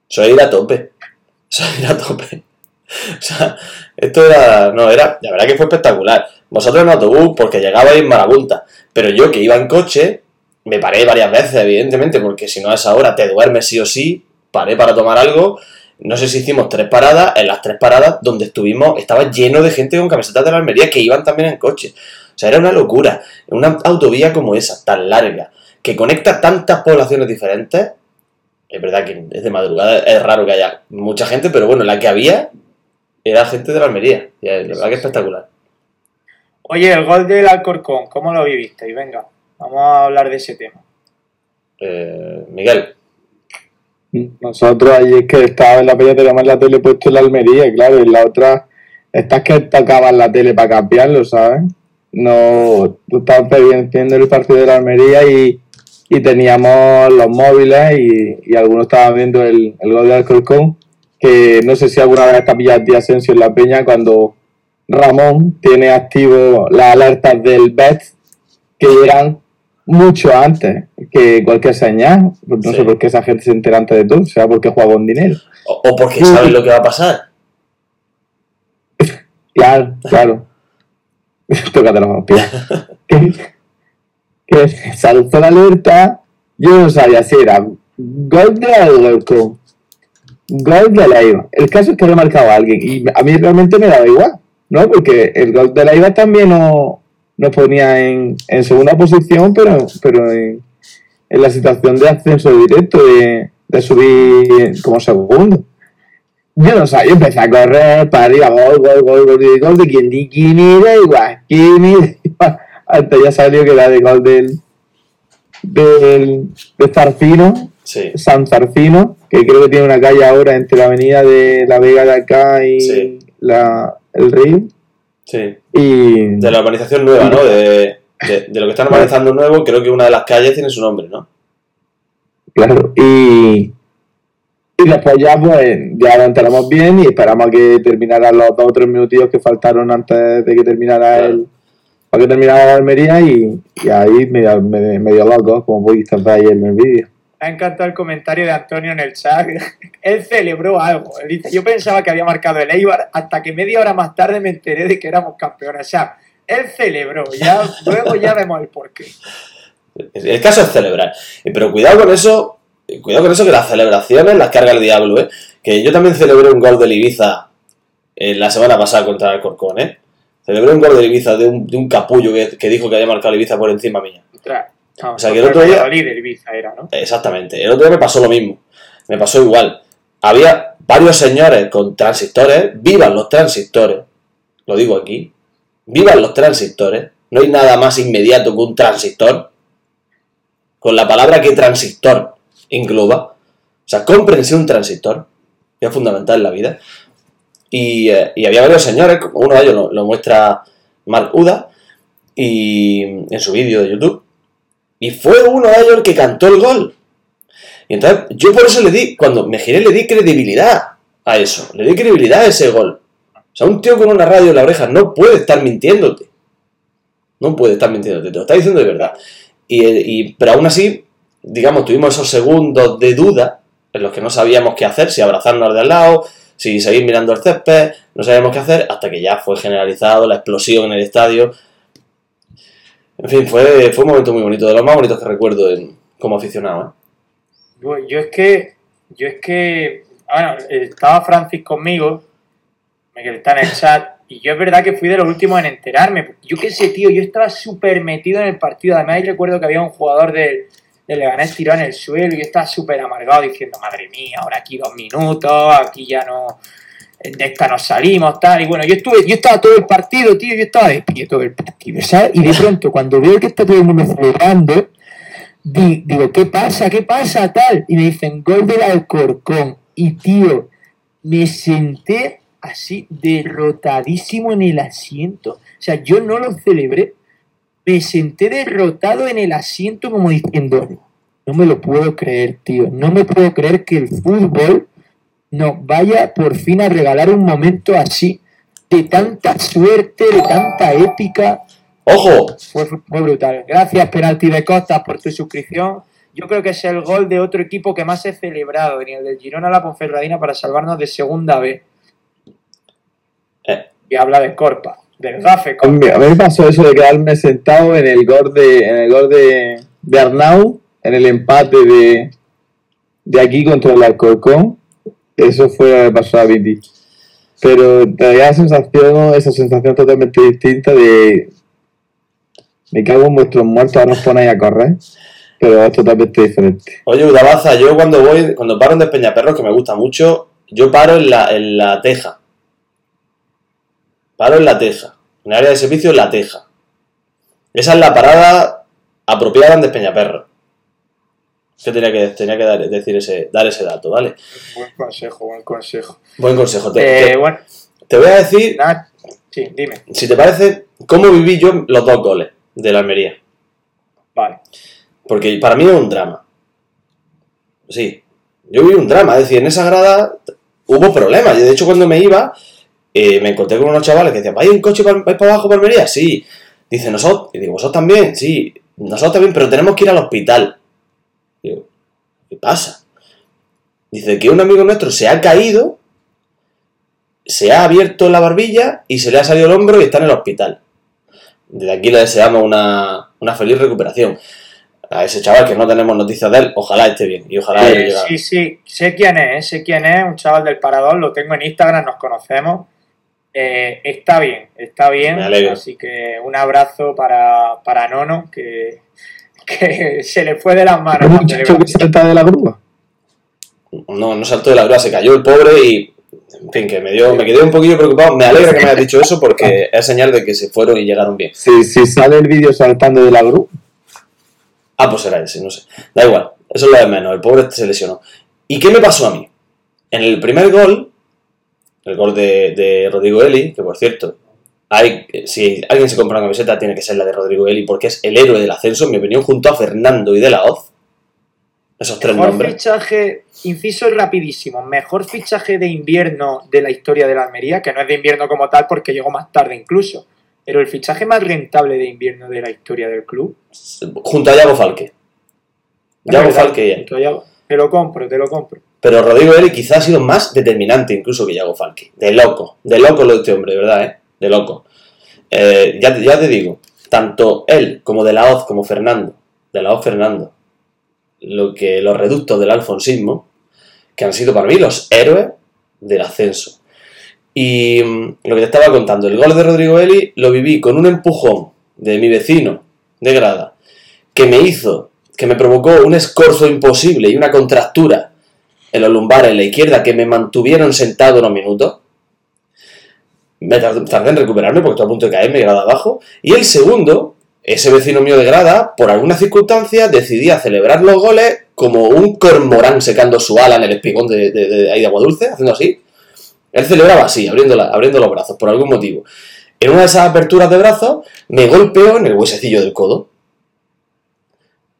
Eso ir a tope. Eso ir a tope. O sea, esto era. No, era. La verdad que fue espectacular. Vosotros en autobús, porque llegabais marabunta. Pero yo que iba en coche, me paré varias veces, evidentemente, porque si no a esa hora te duermes sí o sí. Paré para tomar algo. No sé si hicimos tres paradas. En las tres paradas donde estuvimos, estaba lleno de gente con camisetas de la Almería que iban también en coche. O sea, era una locura. Una autovía como esa, tan larga, que conecta tantas poblaciones diferentes. Es verdad que es de madrugada, es raro que haya mucha gente, pero bueno, la que había era gente de la Almería. Y la verdad que es espectacular. Oye, el gol del Alcorcón, ¿cómo lo viviste? Y venga, vamos a hablar de ese tema. Eh, Miguel, Nosotros ahí es que estaba en la pelea, teníamos la tele puesto en la Almería, claro, y en la otra, estás que tocaban la tele para cambiarlo, ¿sabes? No, tú estabas viendo el partido de la Almería y, y teníamos los móviles y, y algunos estaban viendo el, el gol de Alcorcón, que no sé si alguna vez está pillado ti Asensio en la peña cuando Ramón tiene activo las alertas del BET que llegan mucho antes que cualquier señal. No Sí. sé por qué esa gente se entera antes de todo, sea porque juega con dinero. o, o porque sabes lo que va a pasar. Claro, claro. Tócate los pies. Que, saltó la alerta, yo no sabía si era gol de Alcorcón, gol de Leiva. El caso es que lo marcado a alguien y a mí realmente me daba igual, ¿no? Porque el gol de Leiva también no- nos ponía en, en segunda posición, pero, pero en, en la situación de ascenso directo, de, de subir como segundo. Yo no sé, yo empecé a correr para arriba, gol, gol, gol, gol, gol, de quien di, quién era igual, quién era igual. Hasta ya salió que era de gol del, del, de Zarfino, Sí. San Zarfino, que creo que tiene una calle ahora entre la avenida de La Vega de acá y Sí. la, el río. Sí. Y De la urbanización nueva, ¿no? De, de- de lo que están urbanizando nuevo, creo que una de las calles tiene su nombre, ¿no? Claro, y, y después ya pues ya lo enteramos bien y esperamos a que terminaran los dos o tres minutillos que faltaron antes de que terminara Claro. el para que terminara la Almería y, y ahí medio, medio, medio loco, como pudiste ver ahí en el vídeo. Me ha encantado el comentario de Antonio en el chat. Él celebró algo. Él dice, yo pensaba que había marcado el Eibar hasta que media hora más tarde me enteré de que éramos campeones. O sea, él celebró. Ya, luego ya vemos el porqué. El caso es celebrar. Eh, Pero cuidado con eso, eh, cuidado con eso que las celebraciones las carga el diablo, ¿eh? Que yo también celebré un gol del Ibiza eh, la semana pasada contra el Corcón, ¿eh? Celebré un gol del Ibiza de un, de un capullo que, que dijo que había marcado el Ibiza por encima mía. No, O sea, que el otro día- el Ibiza era, ¿no? Exactamente. El otro día me pasó lo mismo. Me pasó igual. Había varios señores con transistores. ¡Vivan los transistores! Lo digo aquí. ¡Vivan los transistores! No hay nada más inmediato que un transistor. Con la palabra que transistor engloba. O sea, cómprense un transistor. Que es fundamental en la vida. Y, eh, y había varios señores, uno de ellos lo, muestra Mark Uda, y en su vídeo de YouTube. Y fue uno de ellos el que cantó el gol. Y entonces, yo por eso le di, cuando me giré, le di credibilidad a eso. Le di credibilidad a ese gol. O sea, un tío con una radio en la oreja no puede estar mintiéndote. No puede estar mintiéndote, te lo está diciendo de verdad. Y, y- pero aún así, digamos, tuvimos esos segundos de duda en los que no sabíamos qué hacer, si abrazarnos de al lado, si seguir mirando el césped, no sabíamos qué hacer, hasta que ya fue generalizado la explosión en el estadio. En fin, fue, un momento muy bonito, de los más bonitos que recuerdo como aficionado. ¿eh? Yo, es que, yo es que, bueno, estaba Francis conmigo, que está en el chat, Y yo es verdad que fui de los últimos en enterarme. Yo qué sé, tío, yo estaba súper metido en el partido. Además, recuerdo que había un jugador del, del Leganés tirado en el suelo y estaba súper amargado diciendo, madre mía, ahora aquí dos minutos, aquí ya no... De esta nos salimos, tal. Y bueno, yo estuve, yo estaba todo el partido, tío, yo estaba de pie todo el partido, ¿sabes? Y de pronto, cuando veo que está todo el mundo celebrando, di- digo, ¿qué pasa? ¿Qué pasa? Tal. Y me dicen, gol del Alcorcón. Y tío, me senté así derrotadísimo en el asiento. O sea, yo no lo celebré. Me senté derrotado en el asiento como diciendo, no me lo puedo creer, tío. No me puedo creer que el fútbol nos vaya por fin a regalar un momento así, de tanta suerte, de tanta épica. ¡Ojo! Fue, fue brutal. Gracias, Penalti de Costas, por tu suscripción. Yo creo que es el gol de otro equipo que más he celebrado, ni el del Girona a la Ponferradina para salvarnos de segunda B. Eh. Y habla de Corpa, del Gafe A mí, a mí me pasó eso de quedarme sentado en el gol de, en el gol de, de Arnau, en el empate de, de aquí contra el Alcorcón. Eso fue lo que pasó a Viti. Pero traía la sensación, esa sensación totalmente distinta de me cago en vuestros muertos, ahora os ponéis a correr. Pero es totalmente diferente. Oye, Udabaza, yo cuando voy, cuando paro en Despeñaperros, que me gusta mucho, yo paro en la, en la teja. Paro en la teja. En el área de servicio, en la teja. Esa es la parada apropiada en Despeñaperros. Que tenía que, tenía que dar, decir ese, dar ese dato, ¿vale? Buen consejo, buen consejo. Buen consejo. Te, Eh, te- bueno, te voy a decir, nada, sí, dime. si te parece, cómo viví yo los dos goles de la Almería. Vale. Porque para mí es un drama. Sí, yo vi un drama. Es decir, en esa grada hubo problemas. Yo, de hecho, cuando me iba, me encontré con unos chavales que decían, ¿vais en coche para, para abajo, para Almería? Sí. Dice, nosotros. Y digo, ¿vosotros también? Sí. Nosotros también, pero tenemos que ir al hospital. Digo, ¿qué pasa? Dice que un amigo nuestro se ha caído, se ha abierto la barbilla y se le ha salido el hombro y está en el hospital. Desde aquí le deseamos una, una feliz recuperación a ese chaval que no tenemos noticias de él, ojalá esté bien y ojalá Eh, sí, sí, sé quién es, sé quién es, un chaval del Parador, lo tengo en Instagram, nos conocemos. Eh, está bien, está bien, Me alegro. así que un abrazo para, para Nono, que, que se le fue de las manos. ¿Un muchacho que celebración. salta de la grúa? No, no saltó de la grúa, se cayó el pobre y. En fin, que me dio, me quedé un poquillo preocupado. Me alegra que me hayas dicho eso porque es señal de que se fueron y llegaron bien. Si, si sale el vídeo saltando de la grúa. Ah, pues era ese, no sé. Da igual, eso es lo de menos. El pobre se lesionó. ¿Y qué me pasó a mí? En el primer gol, el gol de, de Rodrigo Eli, que por cierto, hay, si alguien se compra una camiseta, tiene que ser la de Rodrigo Eli porque es el héroe del ascenso, en mi opinión, junto a Fernando y De La Hoz. Esos tres Mejor nombres. fichaje, inciso rapidísimo, mejor fichaje de invierno de la historia de la Almería, que no es de invierno como tal porque llegó más tarde incluso, pero el fichaje más rentable de invierno de la historia del club. Junto a Yago Falque. Yago Falque y él. junto a Yago. Te lo compro, te lo compro. Pero Rodrigo Eli quizás ha sido más determinante incluso que Yago Falque. De loco. De loco lo de este hombre, verdad, ¿eh? De loco. Eh, ya, te- ya te digo, tanto él como De La Hoz como Fernando, De La Hoz Fernando, lo que, los reductos del alfonsismo, que han sido para mí los héroes del ascenso. Y mm, lo que te estaba contando, el gol de Rodrigo Eli lo viví con un empujón de mi vecino de grada, que me hizo, que me provocó un escorzo imposible y una contractura en los lumbares en la izquierda que me mantuvieron sentado unos minutos. Me tardé, en recuperarme porque estoy a punto de caerme grada abajo. Y el segundo, ese vecino mío de grada, por alguna circunstancia, decidía celebrar los goles como un cormorán secando su ala en el espigón de, de, de, ahí de agua dulce, haciendo así. Él celebraba así, abriendo, la- abriendo los brazos, por algún motivo. En una de esas aperturas de brazos, me golpeó en el huesecillo del codo.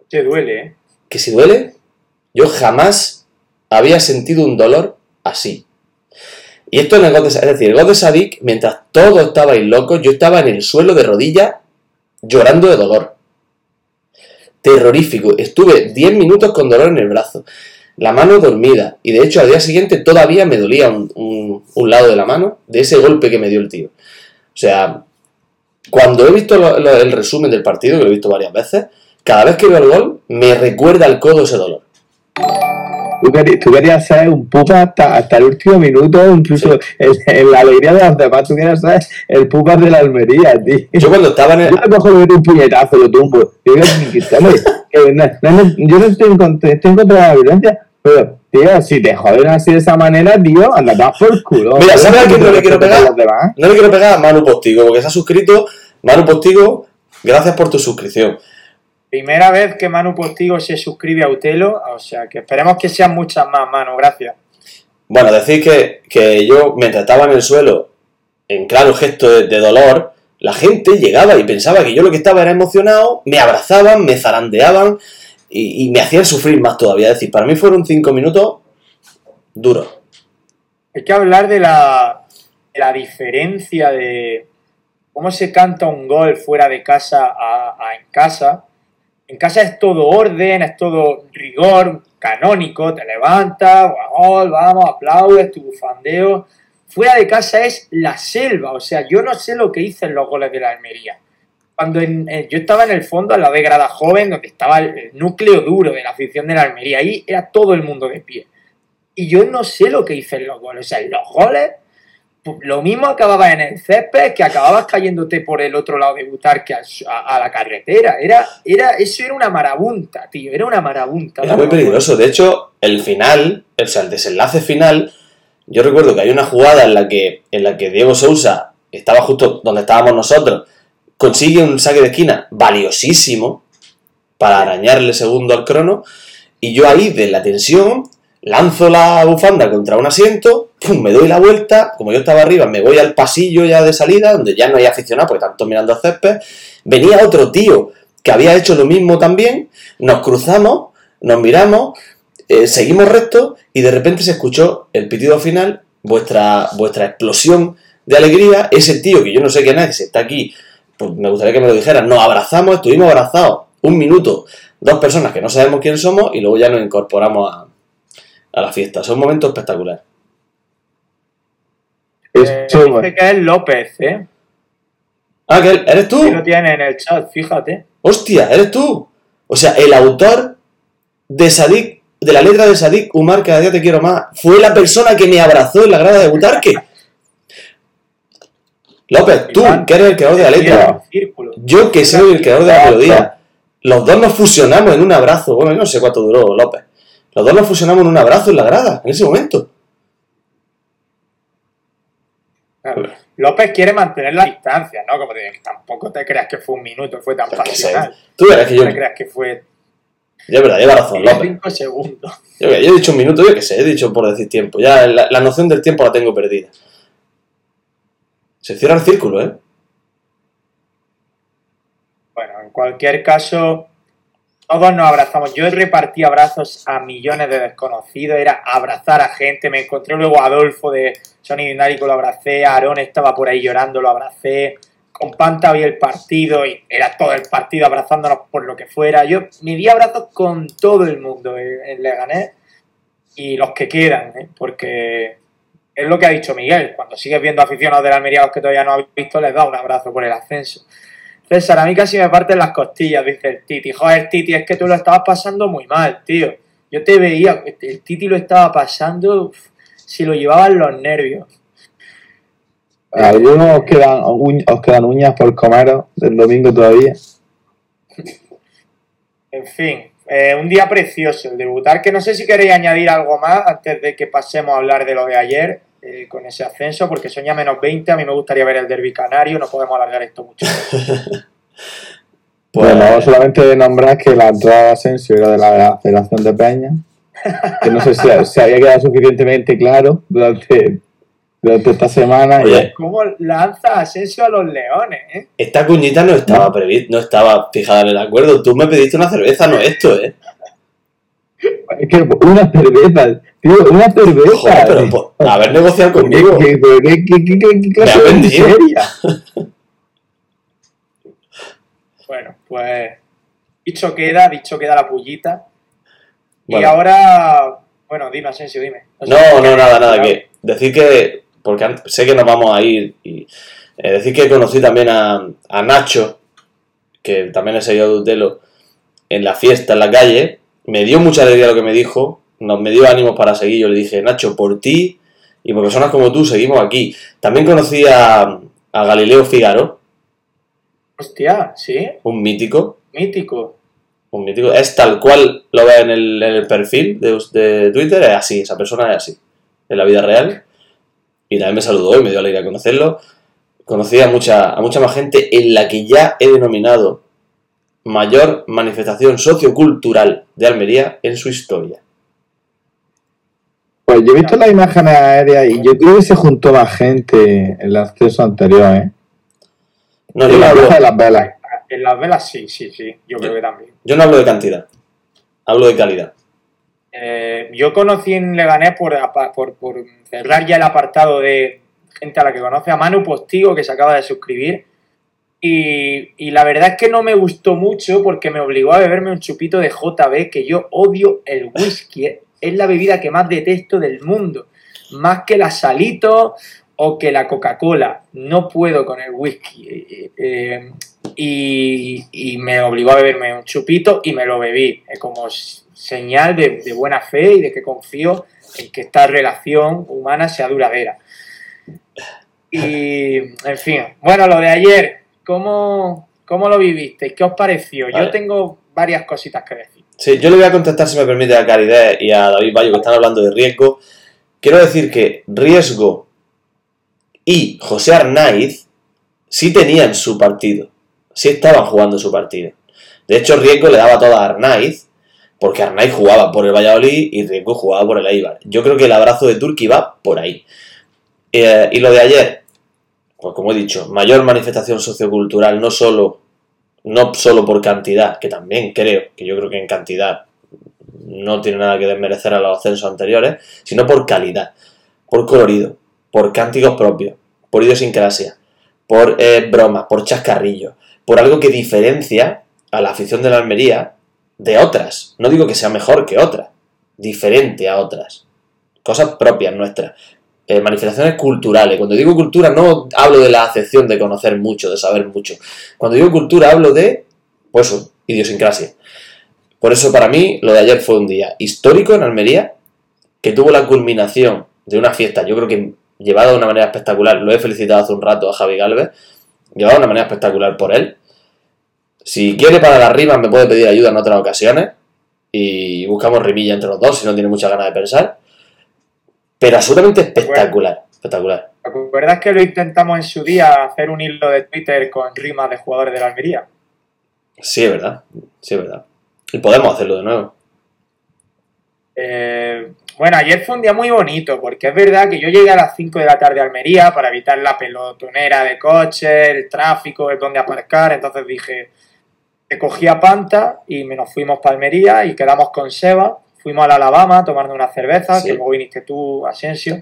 Te duele, ¿eh? que si duele, yo jamás había sentido un dolor así. Y esto en el God de, es decir, el God de Sadik, mientras todos estabais locos, yo estaba en el suelo de rodillas llorando de dolor. Terrorífico. Estuve 10 minutos con dolor en el brazo. La mano dormida. Y de hecho al día siguiente todavía me dolía un, lado de la mano de ese golpe que me dio el tío. O sea, cuando he visto el resumen del partido, que lo he visto varias veces, cada vez que veo el gol, me recuerda al codo ese dolor. Tú querías, tú querías ser un pupa hasta, hasta el último minuto, incluso en, en la alegría de los demás, tú querías ser el pupa de la Almería, tío. Yo cuando estaba en el... Yo a le un puñetazo, lo tumbo. Yo, que- no- yo no estoy en, contra, estoy en contra de la violencia, pero, tío, si te joden así de esa manera, tío, anda más por culo. Mira, ¿sabes a quién no le quiero a pegar? No le quiero pegar a Manu Postigo, porque se ha suscrito. Manu Postigo, gracias por tu suscripción. Primera vez que Manu Postigo se suscribe a Utelo, o sea que esperemos que sean muchas más, Manu, gracias. Bueno, decir que, que yo, mientras estaba en el suelo, en claro gesto de, de dolor, la gente llegaba y pensaba que yo lo que estaba era emocionado, me abrazaban, me zarandeaban y, y me hacían sufrir más todavía. Es decir, para mí fueron cinco minutos duros. Hay que hablar de la, de la diferencia de cómo se canta un gol fuera de casa a, a en casa. En casa es todo orden, es todo rigor canónico, te levantas, gol, vamos, aplaudes, tu bufandeo. Fuera de casa es la selva, o sea, yo no sé lo que hice en los goles de la Almería. Cuando yo estaba en el fondo, al lado de Grada Joven, donde estaba el, núcleo duro de la afición de la Almería, ahí era todo el mundo de pie. Y yo no sé lo que hice en los goles. O sea, en los goles, lo mismo acababas en el césped que acababas cayéndote por el otro lado de Butarque a, la carretera. Era, era, eso era una marabunta, tío. Era una marabunta. Era muy peligroso. De hecho, el final, o sea, el desenlace final, yo recuerdo que hay una jugada en la que, en la que Diego Sousa estaba justo donde estábamos nosotros, consigue un saque de esquina valiosísimo para arañarle segundo al crono, y yo ahí, de la tensión, lanzo la bufanda contra un asiento, me doy la vuelta, como yo estaba arriba, me voy al pasillo ya de salida, donde ya no hay aficionado, porque todos mirando a césped, venía otro tío que había hecho lo mismo también, nos cruzamos, nos miramos, eh, seguimos recto y de repente se escuchó el pitido final, vuestra, vuestra explosión de alegría, ese tío que yo no sé quién es, que está aquí, pues me gustaría que me lo dijeran, nos abrazamos, estuvimos abrazados un minuto, dos personas que no sabemos quién somos y luego ya nos incorporamos a, a la fiesta. Es un momento espectacular. Eh, dice que es López, ¿eh? Ah, que eres tú. Sí lo tiene en el chat, fíjate. Hostia, eres tú. O sea, el autor de Sadik, de la letra de Sadik Umar, cada día te quiero más, fue la persona que me abrazó en la grada de Butarque. López, tú, que eres el creador de la letra. Yo, que soy el creador de la melodía. Los dos nos fusionamos en un abrazo. Bueno, yo no sé cuánto duró López. Los dos nos fusionamos en un abrazo en la grada, en ese momento. López quiere mantener la distancia, ¿no? Como te digo, tampoco te creas que fue un minuto, fue tan pasional. Tú verás que yo. No te creas que fue Ya es verdad, lleva razón, López. cinco segundos. Yo, yo he dicho un minuto, yo qué sé, he dicho por decir tiempo. Ya la, la noción del tiempo la tengo perdida. Se cierra el círculo, ¿eh? Bueno, en cualquier caso, todos nos abrazamos. Yo repartí abrazos a millones de desconocidos, era abrazar a gente. Me encontré luego a Adolfo de Sony Dinárico, lo abracé. Aarón estaba por ahí llorando, lo abracé. Con Panta había el partido y era todo el partido abrazándonos por lo que fuera. Yo me di abrazos con todo el mundo en, Leganés y los que quedan, ¿eh? porque es lo que ha dicho Miguel. Cuando sigues viendo aficionados del Almería los que todavía no habéis visto, les da un abrazo por el ascenso. César, a mí casi me parten las costillas, dice el Titi. Joder, Titi, es que tú lo estabas pasando muy mal, tío. Yo te veía, el Titi lo estaba pasando, uf, si lo llevaban los nervios. Algunos os quedan, os quedan uñas por comeros del domingo todavía. En fin, eh, un día precioso el debutar, que no sé si queréis añadir algo más antes de que pasemos a hablar de lo de ayer eh, con ese ascenso, porque son ya menos 20, a mí me gustaría ver el derbi canario, no podemos alargar esto mucho. Pues, Bueno, solamente nombrar que la entrada de Asensio era de la Federación de Peña, que no sé si se había quedado suficientemente claro durante, durante esta semana. y- Oye, ¿Cómo lanza Asensio a los leones, eh? esta cuñita no estaba prevista, no estaba fijada en el acuerdo. Tú me pediste una cerveza, no esto, ¿eh? Es que una cerveza, tío, una cerveza. Joder, pero tío. por haber negociado ¿Qué, conmigo. qué, qué, qué, qué, qué- qué clase de vendido. miseria? Bueno, pues dicho queda, dicho queda la pullita. Y ahora, bueno, dime Asensio, dime. No, no, nada, nada. Que decir que, porque sé que nos vamos a ir, y eh, decir que conocí también a, a Nacho, que también es seguidor de Utelo, en la fiesta, en la calle. Me dio mucha alegría lo que me dijo, nos me dio ánimos para seguir. Yo le dije, Nacho, por ti y por personas como tú seguimos aquí. También conocí a, a Galileo Figaro, Hostia, sí, un mítico. mítico. Un mítico. Es tal cual lo ve en el, en el perfil de, de Twitter, es así, esa persona es así, en la vida real. Y también me saludó y me dio alegría conocerlo. Conocí a mucha, a mucha más gente en la que ya he denominado mayor manifestación sociocultural de Almería en su historia. Pues yo he visto las imágenes aéreas y yo creo que se juntó más gente en el acceso anterior, ¿eh? No, En la hablo, de las velas. En las velas sí, sí, sí, yo creo que también. yo no hablo de cantidad, hablo de calidad. Eh, yo conocí en Leganés por, por, por cerrar ya el apartado de gente a la que conoce, a Manu Postigo, que se acaba de suscribir. Y, la verdad es que no me gustó mucho porque me obligó a beberme un chupito de JB, que yo odio el whisky. ¿eh? Es la bebida que más detesto del mundo. Más que la salito o que la Coca-Cola. No puedo con el whisky. Eh, eh, y, me obligó a beberme un chupito y me lo bebí. Es como señal de, de buena fe y de que confío en que esta relación humana sea duradera. Y, en fin, bueno, lo de ayer, ¿cómo, cómo lo vivisteis? ¿Qué os pareció? Vale. Yo tengo varias cositas que decir. Sí, yo le voy a contestar, si me permite, a Caridad y a David Bayo, que están hablando de riesgo. Quiero decir que Riesgo y José Arnaiz sí tenían su partido. Sí estaban jugando su partido. De hecho, Riesgo le daba toda a Arnaiz, porque Arnaiz jugaba por el Valladolid y Riesgo jugaba por el Eibar. Yo creo que el abrazo de Turki va por ahí. Eh, y lo de ayer, como he dicho, mayor manifestación sociocultural, no solo no solo por cantidad, que también creo, que yo creo que en cantidad no tiene nada que desmerecer a los ascensos anteriores, sino por calidad, por colorido, por cánticos propios, por idiosincrasia, por eh, bromas, por chascarrillos, por algo que diferencia a la afición de la Almería de otras. No digo que sea mejor que otras, diferente a otras. Cosas propias nuestras. Eh, manifestaciones culturales. Cuando digo cultura no hablo de la acepción de conocer mucho, de saber mucho. Cuando digo cultura hablo de, pues idiosincrasia. Por eso para mí lo de ayer fue un día histórico en Almería, que tuvo la culminación de una fiesta, yo creo que llevada de una manera espectacular. Lo he felicitado hace un rato a Javi Galvez, llevada de una manera espectacular por él. Si quiere para las rimas me puede pedir ayuda en otras ocasiones y buscamos rimilla entre los dos si no tiene mucha ganas de pensar. Pero absolutamente espectacular, espectacular. ¿Te acuerdas que lo intentamos en su día hacer un hilo de Twitter con rimas de jugadores de la Almería? Sí, es verdad, sí, es verdad. Y podemos hacerlo de nuevo. Eh, bueno, ayer fue un día muy bonito, porque es verdad que yo llegué a las 5 de la tarde a Almería para evitar la pelotonera de coches, el tráfico, el donde aparcar, entonces dije, que cogía Panta y me nos fuimos para Almería y quedamos con Seba, fuimos a la Alabama a tomarnos una cerveza, Sí. que luego viniste tú, Asensio,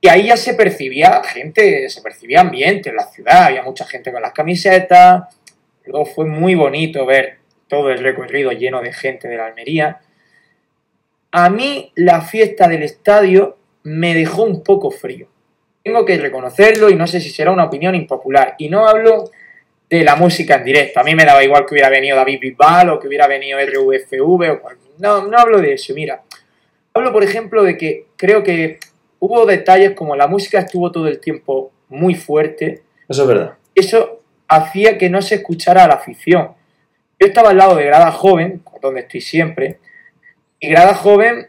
y ahí ya se percibía gente, se percibía ambiente en la ciudad, había mucha gente con las camisetas, luego fue muy bonito ver todo el recorrido lleno de gente de la Almería. A mí la fiesta del estadio me dejó un poco frío. Tengo que reconocerlo y no sé si será una opinión impopular. Y no hablo de la música en directo. A mí me daba igual que hubiera venido David Bisbal o que hubiera venido RVFV. O cual- no, no hablo de eso. Mira, hablo por ejemplo de que creo que hubo detalles como la música estuvo todo el tiempo muy fuerte. Eso es verdad. Eso hacía que no se escuchara a la afición. Yo estaba al lado de Grada Joven, donde estoy siempre, y Grada Joven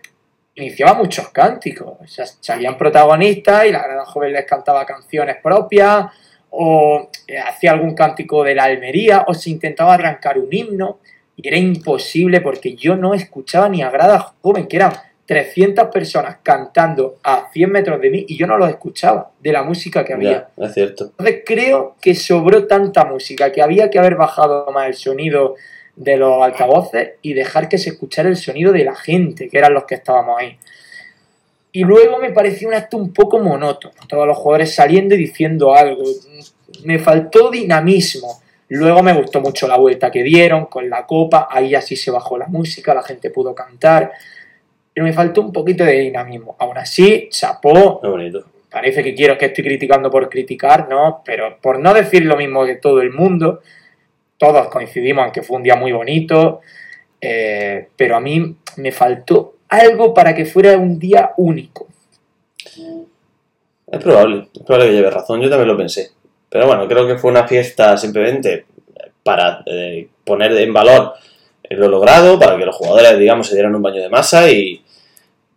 iniciaba muchos cánticos. O sea, salían protagonistas y la Grada Joven les cantaba canciones propias, o eh, hacía algún cántico de la Almería, o se intentaba arrancar un himno, y era imposible porque yo no escuchaba ni a Grada Joven, que eran 300 personas cantando a 100 metros de mí, y yo no los escuchaba de la música que había. Ya, es cierto. Entonces creo que sobró tanta música que había que haber bajado más el sonido de los altavoces y dejar que se escuchara el sonido de la gente, que eran los que estábamos ahí. Y luego me pareció un acto un poco monótono, todos los jugadores saliendo y diciendo algo. Me faltó dinamismo. Luego me gustó mucho la vuelta que dieron con la copa, ahí así se bajó la música, la gente pudo cantar, pero me faltó un poquito de dinamismo. Aún así, chapó, bonito. parece que quiero que estoy criticando por criticar, ¿no? Pero por no decir lo mismo que todo el mundo, todos coincidimos en que fue un día muy bonito, eh, pero a mí me faltó algo para que fuera un día único. Es probable, es probable que lleve razón, yo también lo pensé. Pero bueno, creo que fue una fiesta simplemente para eh, poner en valor lo logrado, para que los jugadores, digamos, se dieran un baño de masa y,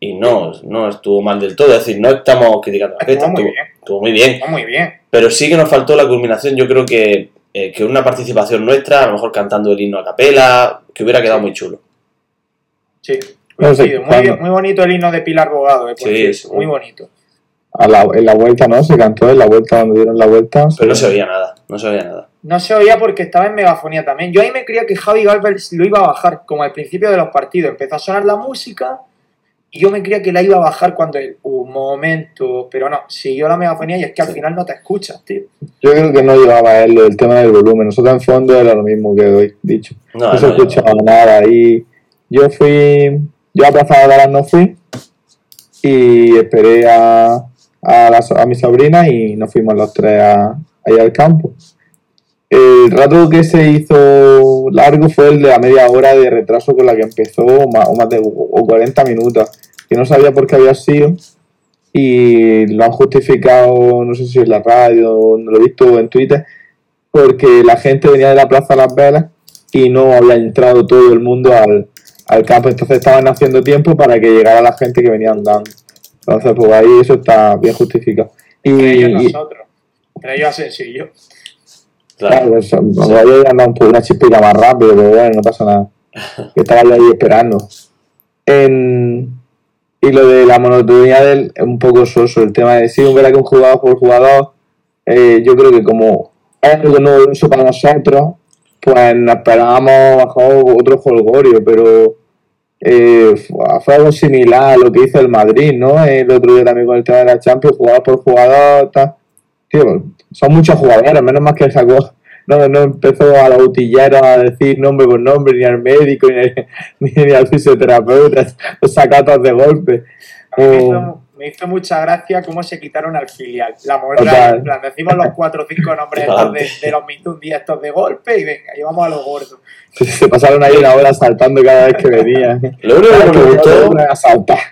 y no, no estuvo mal del todo. Es decir, no estamos criticando la fiesta, Estuvo muy estuvo, bien. estuvo muy bien. Está muy bien. Pero sí que nos faltó la culminación, yo creo que, eh, que una participación nuestra, a lo mejor cantando el himno a capela, que hubiera quedado muy chulo. Sí. No sé, coincido. muy, bien- muy bonito el himno de Pilar Bogado, eh, por Sí, sí. muy bonito. A la- en la vuelta, ¿no? Se cantó en la vuelta, cuando dieron la vuelta. Pero no se oía nada, no se oía nada. No se oía porque estaba en megafonía también. Yo ahí me creía que Javi Galvez lo iba a bajar, como al principio de los partidos. Empezó a sonar la música y yo me creía que la iba a bajar cuando él, un momento, pero no, siguió la megafonía y es que al Sí. final no te escuchas, tío. Yo creo que no llevaba él del tema del volumen. Nosotros en fondo era lo mismo que he dicho. No, No, se no, escuchaba nada. Y yo fui, yo a Plaza de Dallas no fui y esperé a, a, mi sobrina y nos fuimos los tres a, allá al campo. El rato que se hizo largo fue el de la media hora de retraso con la que empezó, o más, de o 40 minutos, que no sabía por qué había sido y lo han justificado, no sé si en la radio, no lo he visto en Twitter, porque la gente venía de la Plaza Las Velas y no había entrado todo el mundo al, al campo, entonces estaban haciendo tiempo para que llegara la gente que venía andando. Entonces, pues ahí eso está bien justificado. Y, Entre ellos y- nosotros. Entre ellos Asensio y yo. Claro. claro, pues, nos había andado un poco una chispita más rápido, pero bueno, no pasa nada. Que estaba yo ahí esperando. En- y lo de la monotonía del es un poco soso, el tema de si un verdad que un jugador por jugador, eh, yo creo que como es algo novedoso para nosotros, pues nos esperábamos bajo otro jolgorio, pero eh, fue algo similar a lo que hizo el Madrid, ¿no? El otro día también con el tema de la Champions, jugador por jugador, tal. Tío, son muchos jugadores, menos más que sacó, no, no empezó a los utilleros a decir nombre por nombre, ni al médico, ni, al- ni, ni al fisioterapeuta, los sacatos de golpe. A mí me, hizo, me hizo mucha gracia cómo se quitaron al filial. La moral, en plan, decimos los cuatro o cinco nombres estos de, los Mintundi estos de golpe y venga, y vamos a lo gordo. Se, pasaron ahí una hora saltando cada vez que venían. Lo único que no me gustó,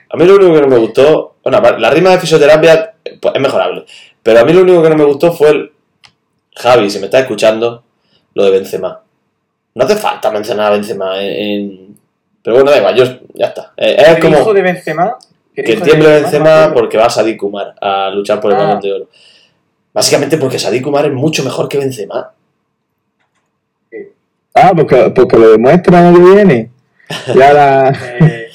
a mí lo único que no me gustó, bueno, la rima de fisioterapia pues, es mejorable, pero a mí lo único que no me gustó fue el Javi, si me estás escuchando, lo de Benzema. No hace falta mencionar a Benzema en, en- pero bueno, da igual, yo ya está. Eh, es ¿Qué como hijo de Benzema? ¿Qué que de tiemble Benzema porque va Sadik Kumar a luchar por el Ah. balón de oro. Básicamente porque Sadik Kumar es mucho mejor que Benzema. Ah, porque, porque lo demuestra el que viene. Ya la, Eh,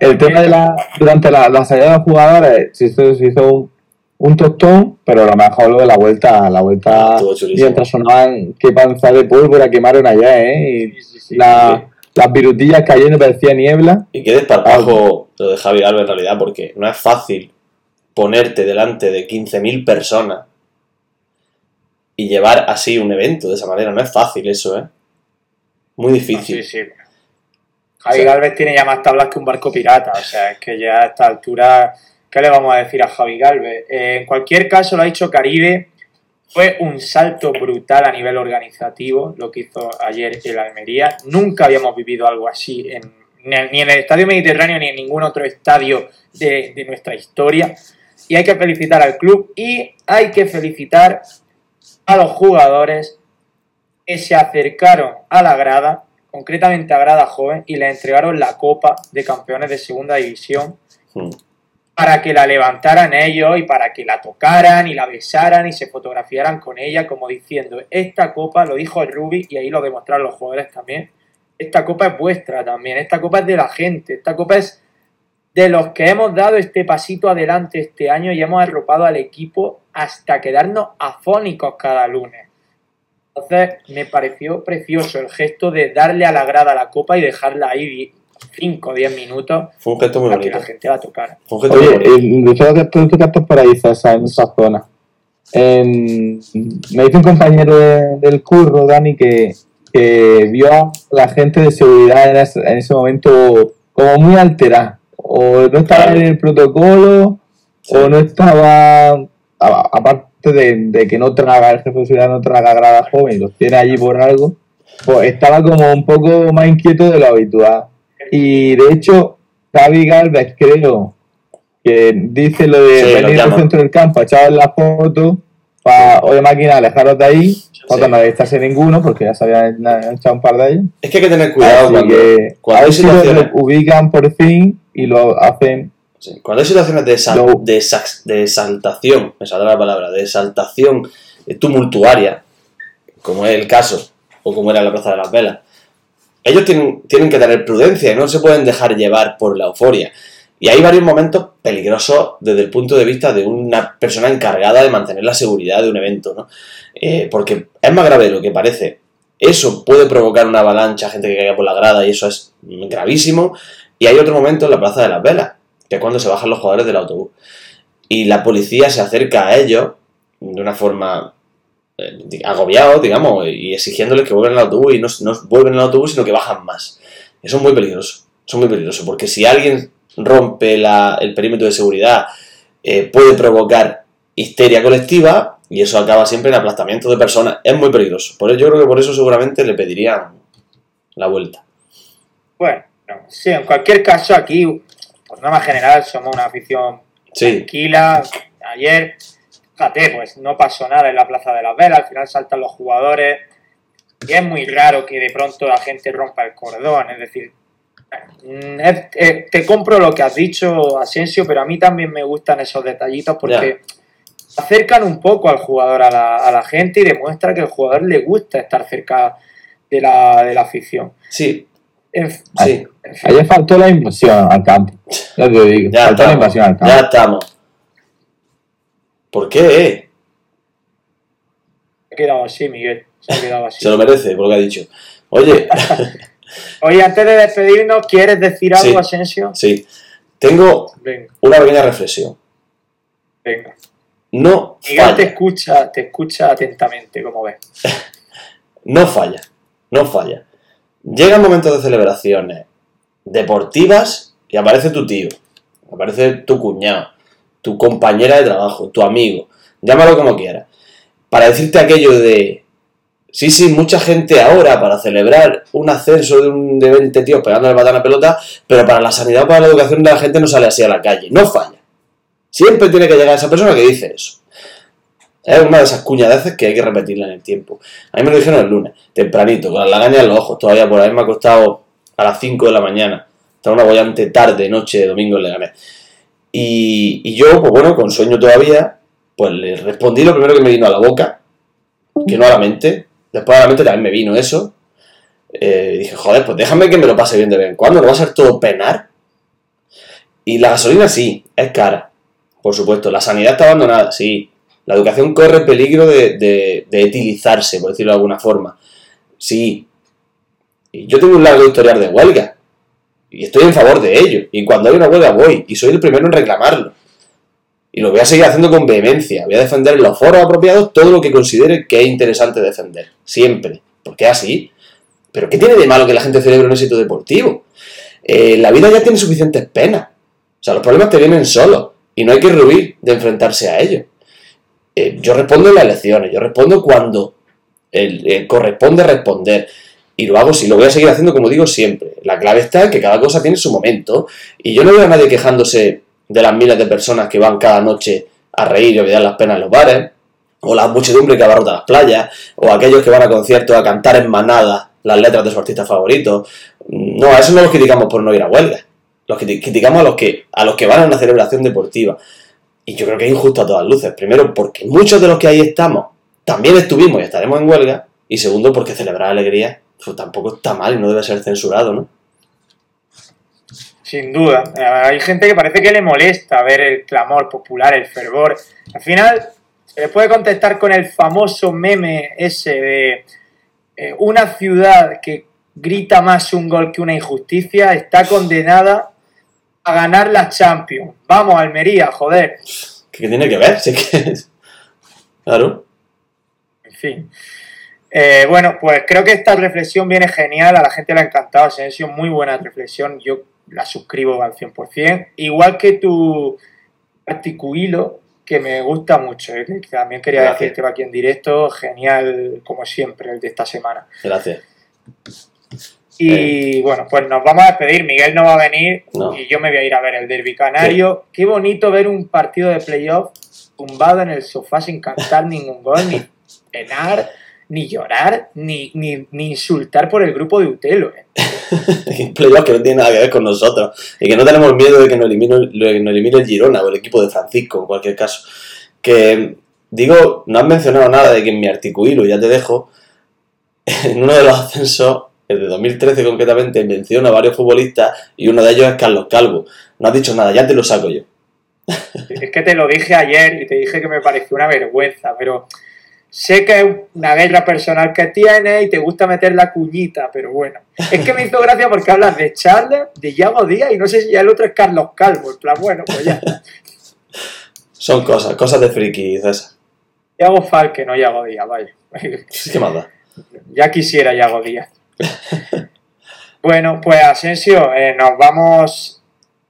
el tema de la. Durante la, la salida de los jugadores se hizo, se hizo un, un tostón, pero lo mejor lo de la vuelta. La vuelta. Chulísimo. Mientras sonaban qué panza de pólvora quemaron allá, ¿eh? Y sí, sí, sí. la- las virutillas cayendo parecía niebla. Y qué desparpajo lo de Javi Galvez en realidad, porque no es fácil ponerte delante de 15.000 personas y llevar así un evento de esa manera. No es fácil eso, ¿eh? Muy No, difícil. sí, sí. Javi. Galvez tiene ya más tablas que un barco pirata. O sea, es que ya a esta altura, ¿qué le vamos a decir a Javi Galvez? Eh, en cualquier caso, lo ha dicho Caribe. Fue un salto brutal a nivel organizativo lo que hizo ayer el Almería. Nunca habíamos vivido algo así en, ni en- el Estadio Mediterráneo ni en ningún otro estadio de, de nuestra historia. Y hay que felicitar al club y hay que felicitar a los jugadores que se acercaron a la grada, concretamente a grada joven, y le entregaron la Copa de Campeones de Segunda División Hmm. para que la levantaran ellos y para que la tocaran y la besaran y se fotografiaran con ella, como diciendo, esta copa, lo dijo el Rubi y ahí lo demostraron los jugadores también, esta copa es vuestra también, esta copa es de la gente, esta copa es de los que hemos dado este pasito adelante este año y hemos arropado al equipo hasta quedarnos afónicos cada lunes. Entonces me pareció precioso el gesto de darle a la grada la copa y dejarla ahí 5 o 10 minutos Fue un gesto muy para que bonito. la gente la tocara. Fue un gesto muy Oye, bonito. el, de todos estos estos paraísos en esa zona. En- me dice un compañero de- del curro, Dani, que, que vio a la gente de seguridad en ese, en ese momento como muy alterada. O no estaba en el protocolo, Sí. o no estaba. aparte de, de que no traga, el jefe de seguridad no traga grada joven y los tiene allí por algo, pues estaba como un poco más inquieto de lo habitual. Y de hecho, Xavi Galvez, creo, que dice lo de Sí, venir al centro del campo, echar la foto, para, oye máquina, alejaros de ahí, fotos no avistarse ninguno, porque ya se habían echado un par de ellos. Es que hay que tener cuidado Así cuando, que cuando a hay ver si lo situaciones. ubican por fin y lo hacen Sí, Cuando hay situaciones de, No. de, de exaltación, me saldrá la palabra, de exaltación eh, tumultuaria, como es el caso, o como era la Plaza de las Velas, ellos tienen, tienen que tener prudencia y no se pueden dejar llevar por la euforia. Y hay varios momentos peligrosos desde el punto de vista de una persona encargada de mantener la seguridad de un evento, ¿no? Eh, porque es más grave de lo que parece. Eso puede provocar una avalancha, gente que caiga por la grada, y eso es gravísimo. Y hay otro momento en la Plaza de las Velas, que es cuando se bajan los jugadores del autobús. Y la policía se acerca a ellos de una forma eh, agobiado, digamos, y exigiéndoles que vuelvan al autobús y no, no vuelven al autobús, sino que bajan más. Eso es muy peligroso. Eso es muy peligroso, porque si alguien rompe la- el perímetro de seguridad, eh, puede provocar histeria colectiva y eso acaba siempre en aplastamiento de personas. Es muy peligroso. Por eso, yo creo que por eso seguramente le pedirían la vuelta. Bueno, no, sí, en cualquier caso aquí, por norma general, somos una afición Sí, tranquila. Ayer, fíjate, pues no pasó nada en la Plaza de las Velas, al final saltan los jugadores. Y es muy raro que de pronto la gente rompa el cordón, es decir, mm, eh, te compro lo que has dicho, Asensio, pero a mí también me gustan esos detallitos porque acercan un poco al jugador a la, a la gente y demuestra que al jugador le gusta estar cerca de la, de la afición. sí, En, sí. Ayer faltó la invasión al campo. Ya te digo, Ya faltó la estamos. invasión al campo. Ya estamos. ¿Por qué? se ha quedado así, Miguel. Se ha quedado así. Se lo merece, por lo que ha dicho. Oye, Oye, antes de despedirnos, ¿quieres decir algo, Sí. Asensio? sí, tengo Venga, una pequeña reflexión. venga. No Miguel te falla, escucha, te escucha atentamente, como ves. no falla, no falla. Llegan momentos de celebraciones deportivas y aparece tu tío, aparece tu cuñado, tu compañera de trabajo, tu amigo, llámalo como quieras, para decirte aquello de, sí, sí, mucha gente ahora para celebrar un ascenso de, un, de 20 tíos pegando el batán a pelota, pero para la sanidad para la educación de la gente no sale así a la calle, no falla. Siempre tiene que llegar esa persona que dice eso. Es una de esas cuñadeces que hay que repetirla en el tiempo. A mí me lo dijeron el lunes, tempranito, con la lagaña en los ojos, todavía por ahí me ha costado a las 5 de la mañana. Estaba una bollante tarde, noche, domingo en Leganés. Y, y yo, pues bueno, con sueño todavía, pues le respondí lo primero que me vino a la boca, que no a la mente. Después a la mente también me vino eso. Eh, dije, joder, pues déjame que me lo pase bien de vez en cuando, ¿no va a ser todo penar? Y la gasolina sí, es cara, por supuesto. La sanidad está abandonada, sí. La educación corre peligro de, de, de etilizarse, por decirlo de alguna forma. Sí. Y yo tengo un largo historial de huelga. Y estoy en favor de ello. Y cuando hay una huelga voy. Y soy el primero en reclamarlo. Y lo voy a seguir haciendo con vehemencia. Voy a defender en los foros apropiados todo lo que considere que es interesante defender. Siempre. Porque es así. Pero ¿qué tiene de malo que la gente celebre un éxito deportivo? Eh, la vida ya tiene suficientes penas. O sea, los problemas te vienen solos. Y no hay que ruir de enfrentarse a ellos. Eh, yo respondo en las elecciones. Yo respondo cuando corresponde responder. Y lo hago, sí, lo voy a seguir haciendo como digo siempre. La clave está en que cada cosa tiene su momento. Y yo no veo a nadie quejándose de las miles de personas que van cada noche a reír y olvidar las penas en los bares, o la muchedumbre que abarrota las playas, o aquellos que van a conciertos a cantar en manada las letras de su artista favorito. No, a eso no los criticamos por no ir a huelga. Los criti- criticamos a los que, a los que van a una celebración deportiva. Y yo creo que es injusto a todas luces. Primero, porque muchos de los que ahí estamos también estuvimos y estaremos en huelga. Y segundo, porque celebrar alegría pues, tampoco está mal y no debe ser censurado, ¿no? Sin duda. Hay gente que parece que le molesta ver el clamor popular, el fervor. Al final, se le puede contestar con el famoso meme ese de eh, una ciudad que grita más un gol que una injusticia está condenada a ganar la Champions. Vamos, Almería, joder. ¿Qué, tiene que ver? Es que... Claro. En fin. Eh, bueno, pues creo que esta reflexión viene genial, a la gente le ha encantado, Asensio, muy buena reflexión, yo la suscribo al 100%, igual que tu articulilo, que me gusta mucho, eh, que también quería Gracias. decirte aquí en directo, genial como siempre el de esta semana. Gracias. Y bueno, pues nos vamos a despedir. Miguel no va a venir No. y yo me voy a ir a ver el Derby Canario. Qué bonito ver un partido de playoff tumbado en el sofá sin cantar ningún gol, ni penar, ni llorar, ni, ni, ni insultar por el grupo de Utelo. ¿eh? Playoffs que no tiene nada que ver con nosotros y que no tenemos miedo de que nos elimine, que nos elimine el Girona o el equipo de Francisco, en cualquier caso. Que, digo, no has mencionado nada de que en mi articulilo, ya te dejo, en uno de los ascensos, el de 2013 concretamente, menciona a varios futbolistas y uno de ellos es Carlos Calvo. No has dicho nada, ya te lo saco yo. Es que te lo dije ayer y te dije que me pareció una vergüenza, pero sé que es una guerra personal que tienes y te gusta meter la cuñita, pero bueno. Es que me hizo gracia porque hablas de Charles, de Yago Díaz y no sé si ya el otro es Carlos Calvo. En plan, bueno, pues ya. Son cosas, cosas de friki, César. Yago Falque, no Yago Díaz, vaya. ¿Qué más da? Ya quisiera Yago Díaz. Bueno, pues Asensio, eh, nos vamos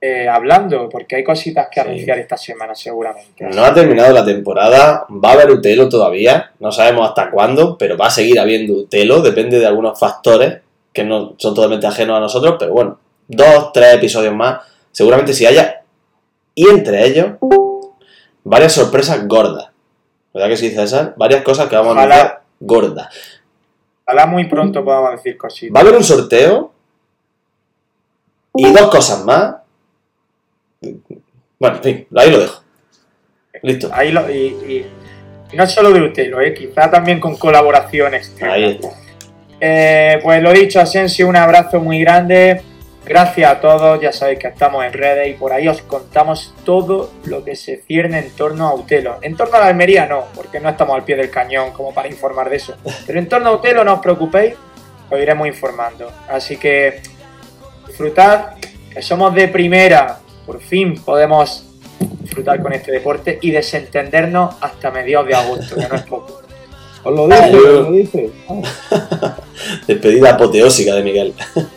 eh, hablando porque hay cositas que Sí. anunciar esta semana seguramente. No ha terminado la temporada, va a haber Utelo todavía, no sabemos hasta cuándo, pero va a seguir habiendo Utelo, depende de algunos factores que no son totalmente ajenos a nosotros, pero bueno, dos, tres episodios más, seguramente si haya, y entre ellos, varias sorpresas gordas. ¿Verdad que sí, César? Varias cosas que vamos a anunciar gordas. Ojalá muy pronto podamos decir cositas. Va a haber un sorteo y dos cosas más. Bueno, en fin, ahí lo dejo. Listo. Ahí lo- y, y- y no solo de Utelo, eh, quizá también con colaboraciones. Ahí está. Eh, pues lo dicho, Asensio, un abrazo muy grande. Gracias a todos, ya sabéis que estamos en redes y por ahí os contamos todo lo que se cierne en torno a Utelo. En torno a la Almería no, porque no estamos al pie del cañón como para informar de eso. Pero en torno a Utelo no os preocupéis, os iremos informando. Así que disfrutad, que somos de primera. Por fin podemos disfrutar con este deporte y desentendernos hasta mediados de agosto, que no es poco. Os lo Adiós. os lo dice. Ah. Despedida apoteósica de Miguel.